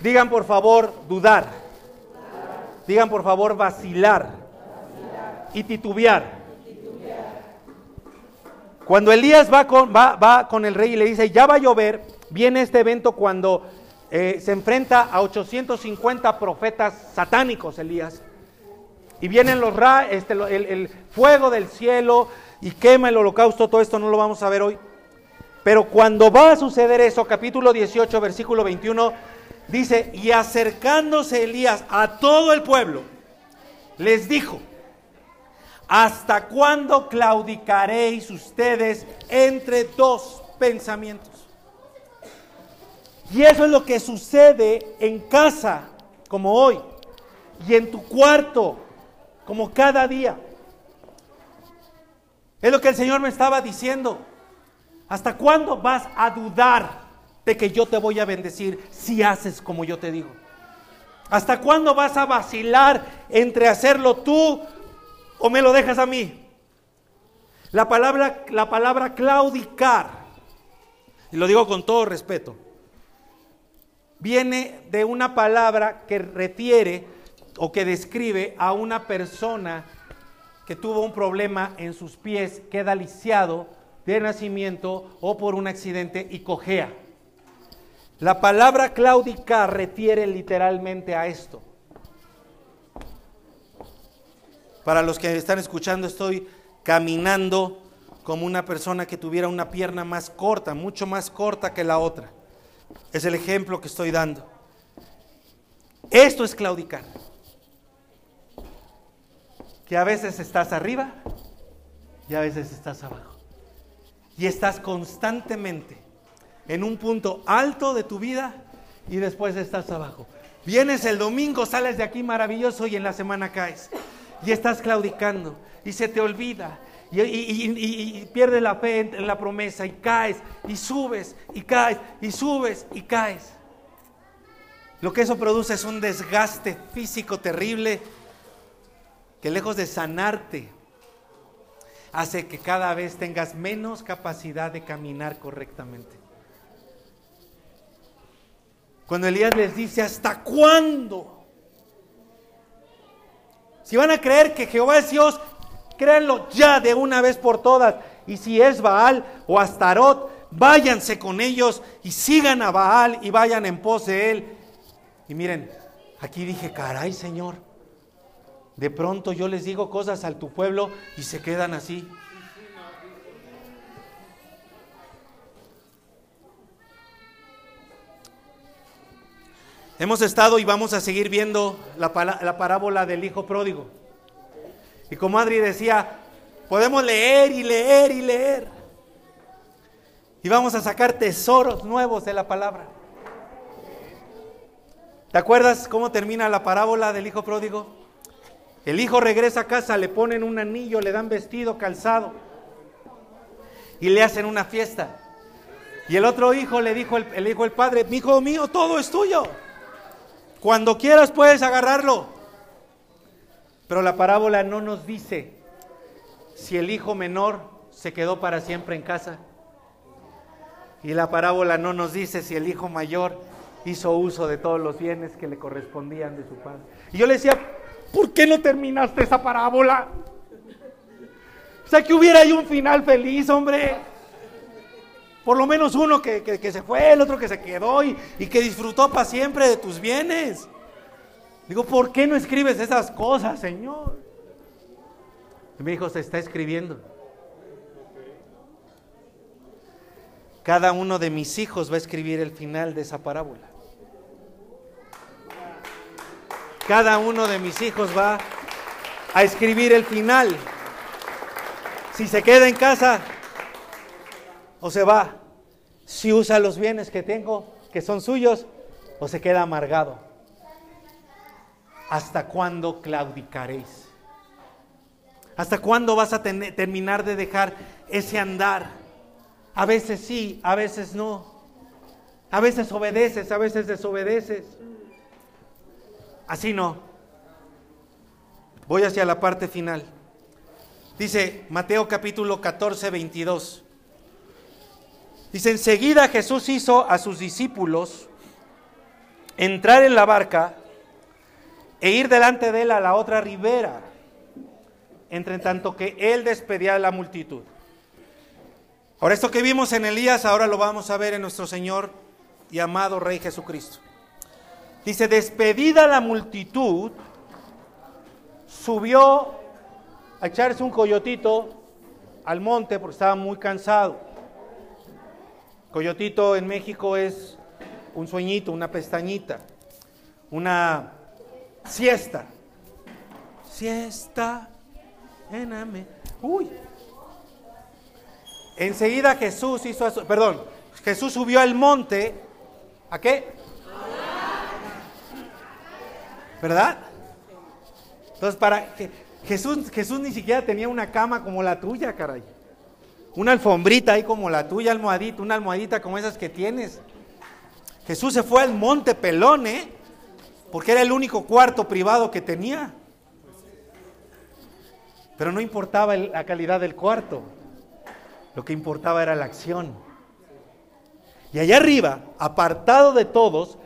Digan por favor dudar. Digan por favor vacilar y titubear. Cuando Elías va con, va, con, el rey y le dice, ya va a llover, viene este evento cuando eh, se enfrenta a 850 profetas satánicos, Elías. Y vienen los ra, este, el fuego del cielo, y quema el holocausto, todo esto no lo vamos a ver hoy. Pero cuando va a suceder eso, capítulo 18, versículo 21, dice, y acercándose Elías a todo el pueblo, les dijo, ¿hasta cuándo claudicaréis ustedes entre dos pensamientos? Y eso es lo que sucede en casa, como hoy, y en tu cuarto, como cada día. Es lo que el Señor me estaba diciendo. ¿Hasta cuándo vas a dudar de que yo te voy a bendecir si haces como yo te digo? ¿Hasta cuándo vas a vacilar entre hacerlo tú o me lo dejas a mí? La palabra, la palabra claudicar, y lo digo con todo respeto, viene de una palabra que refiere o que describe a una persona que tuvo un problema en sus pies, queda lisiado de nacimiento o por un accidente y cojea. La palabra claudicar refiere literalmente a esto. Para los que están escuchando, estoy caminando como una persona que tuviera una pierna más corta, mucho más corta que la otra. Es el ejemplo que estoy dando. Esto es claudicar que a veces estás arriba y a veces estás abajo. Y estás constantemente en un punto alto de tu vida y después estás abajo. Vienes el domingo, sales de aquí maravilloso y en la semana caes. Y estás claudicando y se te olvida y, y, pierdes la fe en la promesa y caes y subes y caes y subes y caes. Lo que eso produce es un desgaste físico terrible que lejos de sanarte, hace que cada vez tengas menos capacidad de caminar correctamente. Cuando Elías les dice, ¿hasta cuándo? Si van a creer que Jehová es Dios, créanlo ya de una vez por todas. Y si es Baal o Astarot, váyanse con ellos y sigan a Baal y vayan en pos de él. Y miren, aquí dije, caray Señor, de pronto yo les digo cosas al tu pueblo y se quedan así. Hemos estado y vamos a seguir viendo la, la, parábola del hijo pródigo. Y como Adri decía, podemos leer y leer y leer. Y vamos a sacar tesoros nuevos de la palabra. ¿Te acuerdas cómo termina la parábola del hijo pródigo? El hijo regresa a casa, le ponen un anillo, le dan vestido, calzado y le hacen una fiesta. Y el otro hijo le dijo, el, el hijo el padre, mi hijo mío, todo es tuyo. Cuando quieras puedes agarrarlo. Pero la parábola no nos dice si el hijo menor se quedó para siempre en casa. Y la parábola no nos dice si el hijo mayor hizo uso de todos los bienes que le correspondían de su padre. Y yo le decía, ¿por qué no terminaste esa parábola? O sea, que hubiera ahí un final feliz, hombre. Por lo menos uno que, se fue, el otro que se quedó y, y que disfrutó para siempre de tus bienes. Digo, ¿por qué no escribes esas cosas, Señor? Y me dijo, se está escribiendo. Cada uno de mis hijos va a escribir el final de esa parábola. Cada uno de mis hijos va a escribir el final. Si se queda en casa o se va, si usa los bienes que tengo, que son suyos, o se queda amargado. ¿Hasta cuándo claudicaréis? ¿Hasta cuándo vas a terminar de dejar ese andar? A veces sí, a veces no. A veces obedeces, a veces desobedeces. Así no. Voy hacia la parte final. Dice Mateo capítulo 14, 22. Dice, enseguida Jesús hizo a sus discípulos entrar en la barca e ir delante de él a la otra ribera, entre tanto que él despedía a la multitud. Ahora esto que vimos en Elías, ahora lo vamos a ver en nuestro Señor y amado Rey Jesucristo. Dice, despedida la multitud, subió a echarse un coyotito al monte porque estaba muy cansado. Coyotito en México es un sueñito, una pestañita, una siesta. Siesta, ename. Uy. Enseguida Jesús hizo, perdón, Jesús subió al monte. ¿A qué? ¿Verdad? Entonces, para Jesús, Jesús ni siquiera tenía una cama como la tuya, caray. Una alfombrita ahí como la tuya, almohadita, una almohadita como esas que tienes. Jesús se fue al monte pelón, ¿eh? Porque era el único cuarto privado que tenía. Pero no importaba la calidad del cuarto. Lo que importaba era la acción. Y allá arriba, apartado de todos,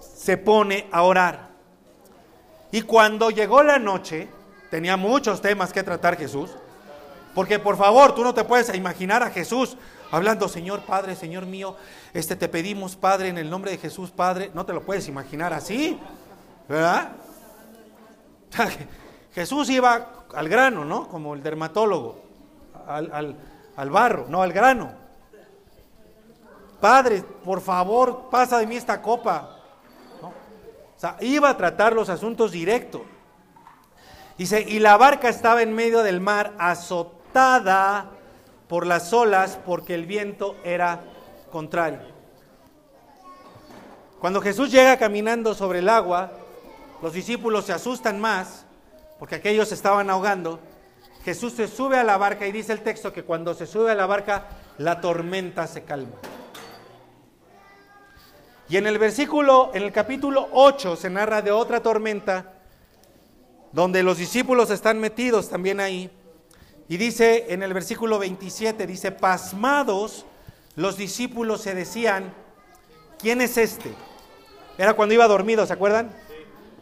se pone a orar. Y cuando llegó la noche, tenía muchos temas que tratar Jesús, porque por favor, tú no te puedes imaginar a Jesús hablando, Señor Padre, Señor mío, este te pedimos, Padre, en el nombre de Jesús, Padre, no te lo puedes imaginar así, ¿verdad? <laughs> Jesús iba al grano, ¿no? Como el dermatólogo, al, al barro, no al grano. Padre, por favor, pasa de mí esta copa. Sea, iba a tratar los asuntos directos. Dice, y la barca estaba en medio del mar, azotada por las olas, porque el viento era contrario. Cuando Jesús llega caminando sobre el agua, los discípulos se asustan más, porque aquellos estaban ahogando. Jesús se sube a la barca y dice el texto que cuando se sube a la barca, la tormenta se calma. Y en el versículo, en el capítulo 8 se narra de otra tormenta donde los discípulos están metidos también ahí. Y dice en el versículo 27, dice, pasmados los discípulos se decían, ¿quién es este? Era cuando iba dormido, ¿se acuerdan?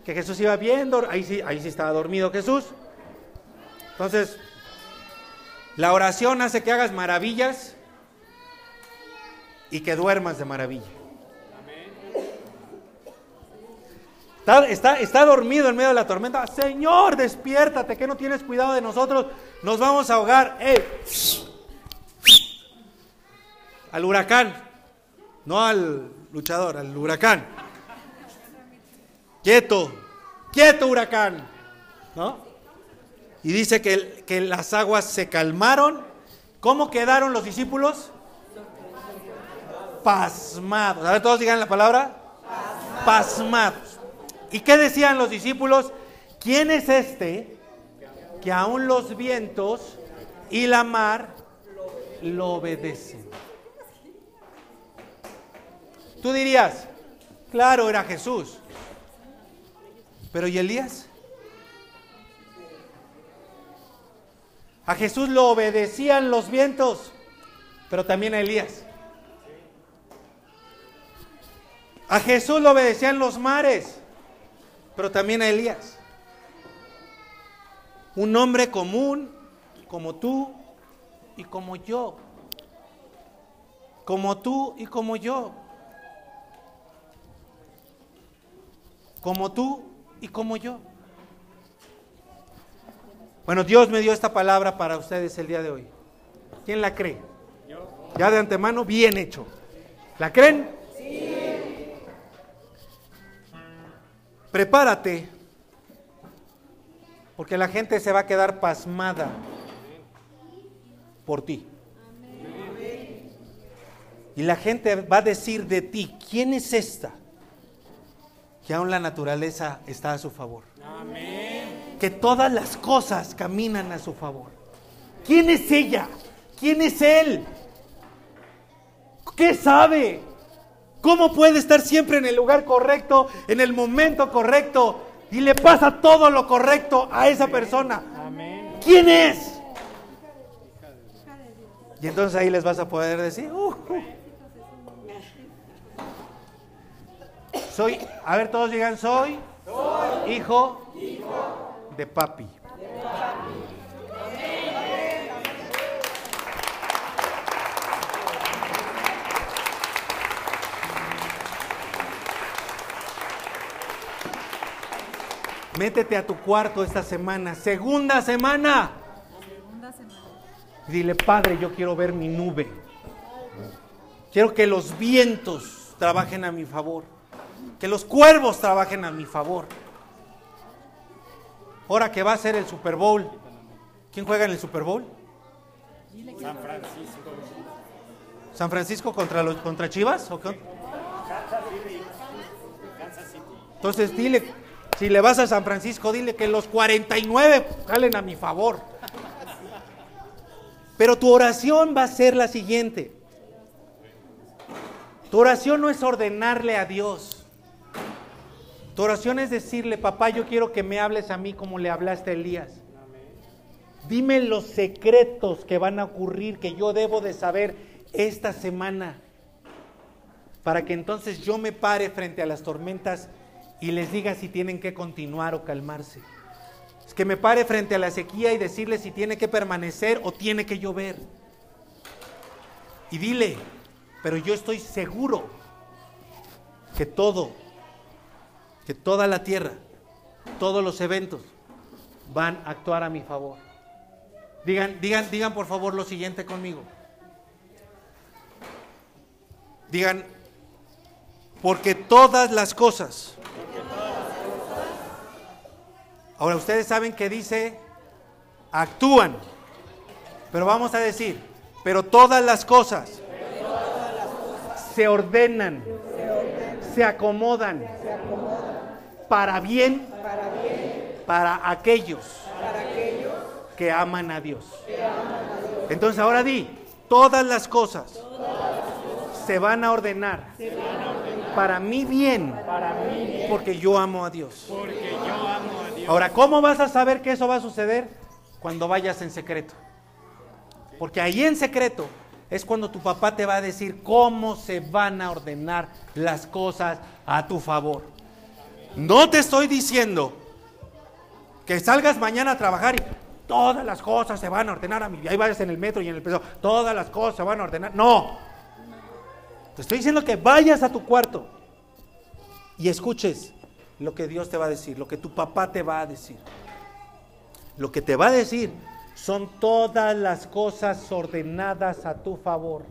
Que Jesús iba viendo, ahí sí, ahí sí estaba dormido Jesús. Entonces, la oración hace que hagas maravillas y que duermas de maravilla. Está, dormido en medio de la tormenta. Señor, despiértate, que no tienes cuidado de nosotros. Nos vamos a ahogar. Al huracán. No al luchador, al huracán. Quieto, quieto huracán. ¿No? Y dice que, que las aguas se calmaron. ¿Cómo quedaron los discípulos? Pasmados. A ver, todos digan la palabra. Pasmados. ¿Y qué decían los discípulos? ¿Quién es este que aún los vientos y la mar lo obedecen? Tú dirías, claro, era Jesús. Pero ¿y Elías? A Jesús lo obedecían los vientos, pero también a Elías. A Jesús lo obedecían los mares, pero también a Elías. Un hombre común como tú y como yo. Como tú y como yo. Como tú y como yo. Bueno, Dios me dio esta palabra para ustedes el día de hoy. ¿Quién la cree? Ya de antemano, bien hecho. ¿La creen? Prepárate, porque la gente se va a quedar pasmada por ti. Y la gente va a decir de ti, ¿quién es esta? Que aún la naturaleza está a su favor. Que todas las cosas caminan a su favor. ¿Quién es ella? ¿Quién es él? ¿Qué sabe? ¿Cómo puede estar siempre en el lugar correcto, en el momento correcto y le pasa todo lo correcto a esa persona? ¿Quién es? Y entonces ahí les vas a poder decir, uh, uh". soy, a ver todos digan, soy, hijo, de papi. Métete a tu cuarto esta semana, segunda semana. Dile, Padre, yo quiero ver mi nube. Quiero que los vientos trabajen a mi favor. Que los cuervos trabajen a mi favor. Ahora que va a ser el Super Bowl. ¿Quién juega en el Super Bowl? San Francisco. ¿San Francisco contra los contra Chivas? Entonces dile, si le vas a San Francisco, dile que los 49 salen a mi favor. Pero tu oración va a ser la siguiente. Tu oración no es ordenarle a Dios. Tu oración es decirle, papá, yo quiero que me hables a mí como le hablaste a Elías. Dime los secretos que van a ocurrir, que yo debo de saber esta semana, para que entonces yo me pare frente a las tormentas y les diga si tienen que continuar o calmarse. Es que me pare frente a la sequía y decirle si tiene que permanecer o tiene que llover. Y dile, pero yo estoy seguro que todo, que toda la tierra, todos los eventos van a actuar a mi favor. Digan, digan, digan por favor lo siguiente conmigo. Digan, porque todas las cosas Ahora ustedes saben que dice, actúan, pero vamos a decir, pero todas las cosas, se, ordenan, se, acomodan, para bien, para, aquellos, que aman a Dios. Entonces ahora di, todas las cosas, se van a ordenar, para mí bien, porque yo amo a Dios. porque yo amo a Dios. Ahora, ¿cómo vas a saber que eso va a suceder? Cuando vayas en secreto. Porque ahí en secreto es cuando tu papá te va a decir cómo se van a ordenar las cosas a tu favor. No te estoy diciendo que salgas mañana a trabajar y todas las cosas se van a ordenar a mi Ahí vayas en el metro y en el peso, todas las cosas se van a ordenar. No. Te estoy diciendo que vayas a tu cuarto y escuches lo que Dios te va a decir, lo que tu papá te va a decir. Lo que te va a decir son todas las cosas ordenadas a tu favor.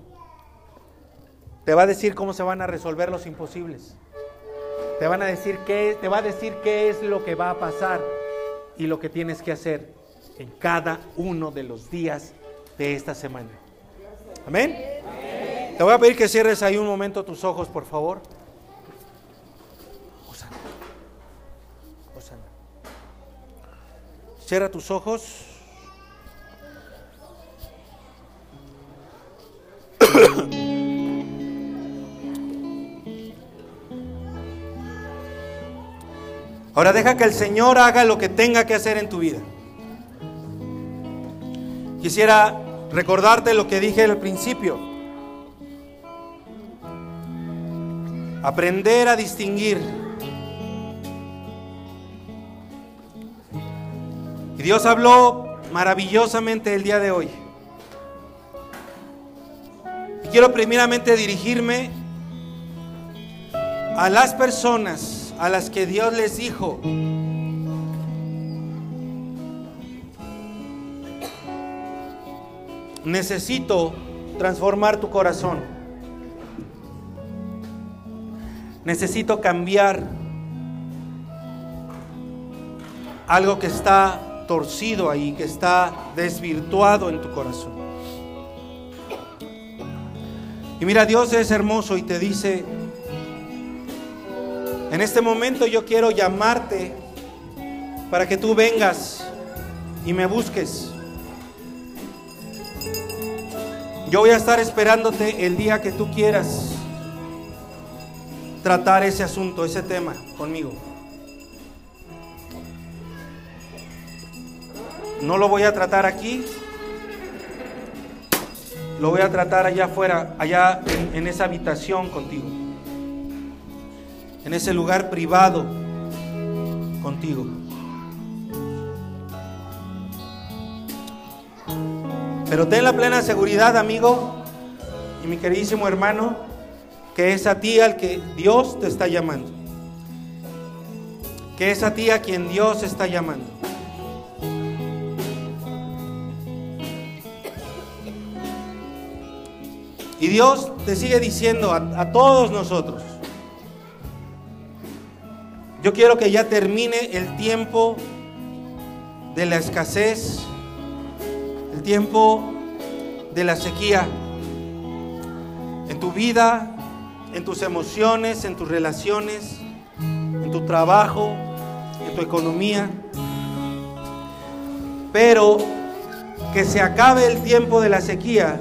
Te va a decir cómo se van a resolver los imposibles. Te van a decir qué, te va a decir qué es lo que va a pasar y lo que tienes que hacer en cada uno de los días de esta semana. Amén. Te voy a pedir que cierres ahí un momento tus ojos, por favor. Osana. Osana. Cierra tus ojos. Ahora deja que el Señor haga lo que tenga que hacer en tu vida. Quisiera recordarte lo que dije al principio. Aprender a distinguir. Y Dios habló maravillosamente el día de hoy. Y quiero primeramente dirigirme a las personas a las que Dios les dijo, necesito transformar tu corazón. Necesito cambiar algo que está torcido ahí, que está desvirtuado en tu corazón. Y mira, Dios es hermoso y te dice, en este momento yo quiero llamarte para que tú vengas y me busques. Yo voy a estar esperándote el día que tú quieras tratar ese asunto, ese tema conmigo. No lo voy a tratar aquí, lo voy a tratar allá afuera, allá en, en esa habitación contigo, en ese lugar privado contigo. Pero ten la plena seguridad, amigo y mi queridísimo hermano, que es a ti al que Dios te está llamando. Que es a ti a quien Dios está llamando. Y Dios te sigue diciendo a, todos nosotros, yo quiero que ya termine el tiempo de la escasez, el tiempo de la sequía en tu vida, en tus emociones, en tus relaciones, en tu trabajo, en tu economía. Pero que se acabe el tiempo de la sequía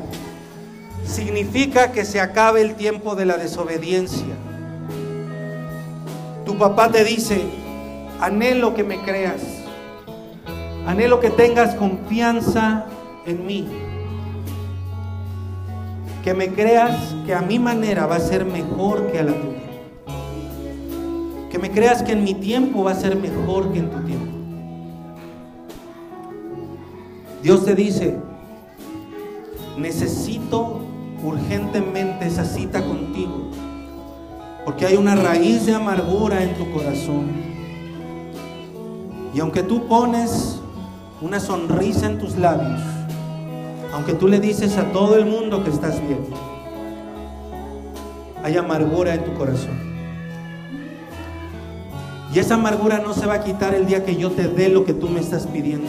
significa que se acabe el tiempo de la desobediencia. Tu papá te dice, anhelo que me creas, anhelo que tengas confianza en mí, que me creas que a mi manera va a ser mejor que a la tuya, que me creas que en mi tiempo va a ser mejor que en tu tiempo. Dios te dice, necesito urgentemente esa cita contigo, porque hay una raíz de amargura en tu corazón. Y aunque tú pones una sonrisa en tus labios, aunque tú le dices a todo el mundo que estás bien, hay amargura en tu corazón. Y esa amargura no se va a quitar el día que yo te dé lo que tú me estás pidiendo.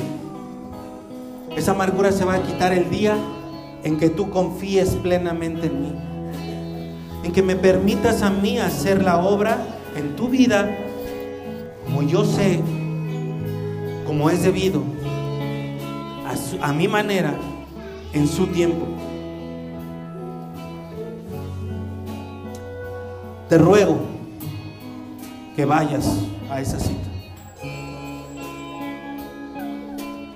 Esa amargura se va a quitar el día en que tú confíes plenamente en mí. En que me permitas a mí hacer la obra en tu vida como yo sé, como es debido, a, a mi manera, en su tiempo. Te ruego que vayas a esa cita.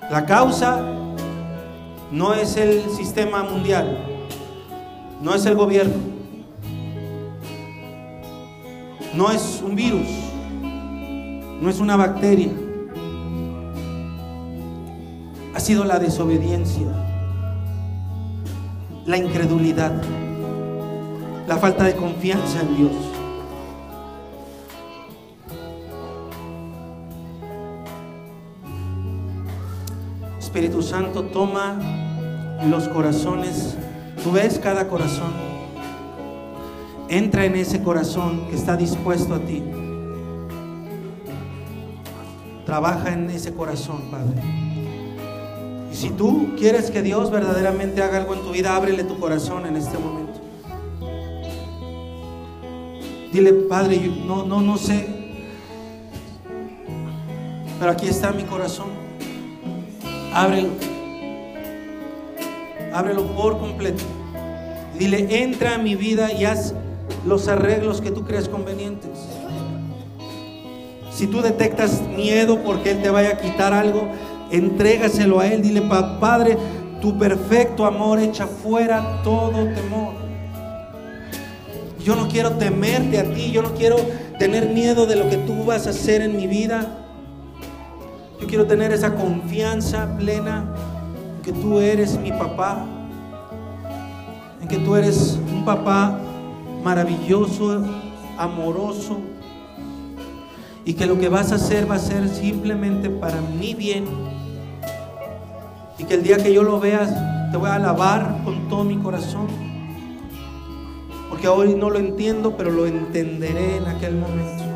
La causa no es el sistema mundial, no es el gobierno, no es un virus, no es una bacteria, ha sido la desobediencia, la incredulidad, la falta de confianza en Dios. Espíritu Santo, toma los corazones. Tú ves cada corazón. Entra en ese corazón que está dispuesto a ti. Trabaja en ese corazón, Padre. Si tú quieres que Dios verdaderamente haga algo en tu vida, ábrele tu corazón en este momento. Dile, Padre, yo no, no, no sé, pero aquí está mi corazón. Ábrelo. Ábrelo por completo. Dile, entra a mi vida y haz los arreglos que tú creas convenientes. Si tú detectas miedo porque Él te vaya a quitar algo, entrégaselo a Él. Dile, Padre, tu perfecto amor echa fuera todo temor. Yo no quiero temerte a ti, yo no quiero tener miedo de lo que tú vas a hacer en mi vida. Yo quiero tener esa confianza plena en que tú eres mi papá, en que tú eres un papá maravilloso, amoroso, y que lo que vas a hacer va a ser simplemente para mi bien. Y que el día que yo lo vea, te voy a alabar con todo mi corazón. Porque hoy no lo entiendo, pero lo entenderé en aquel momento.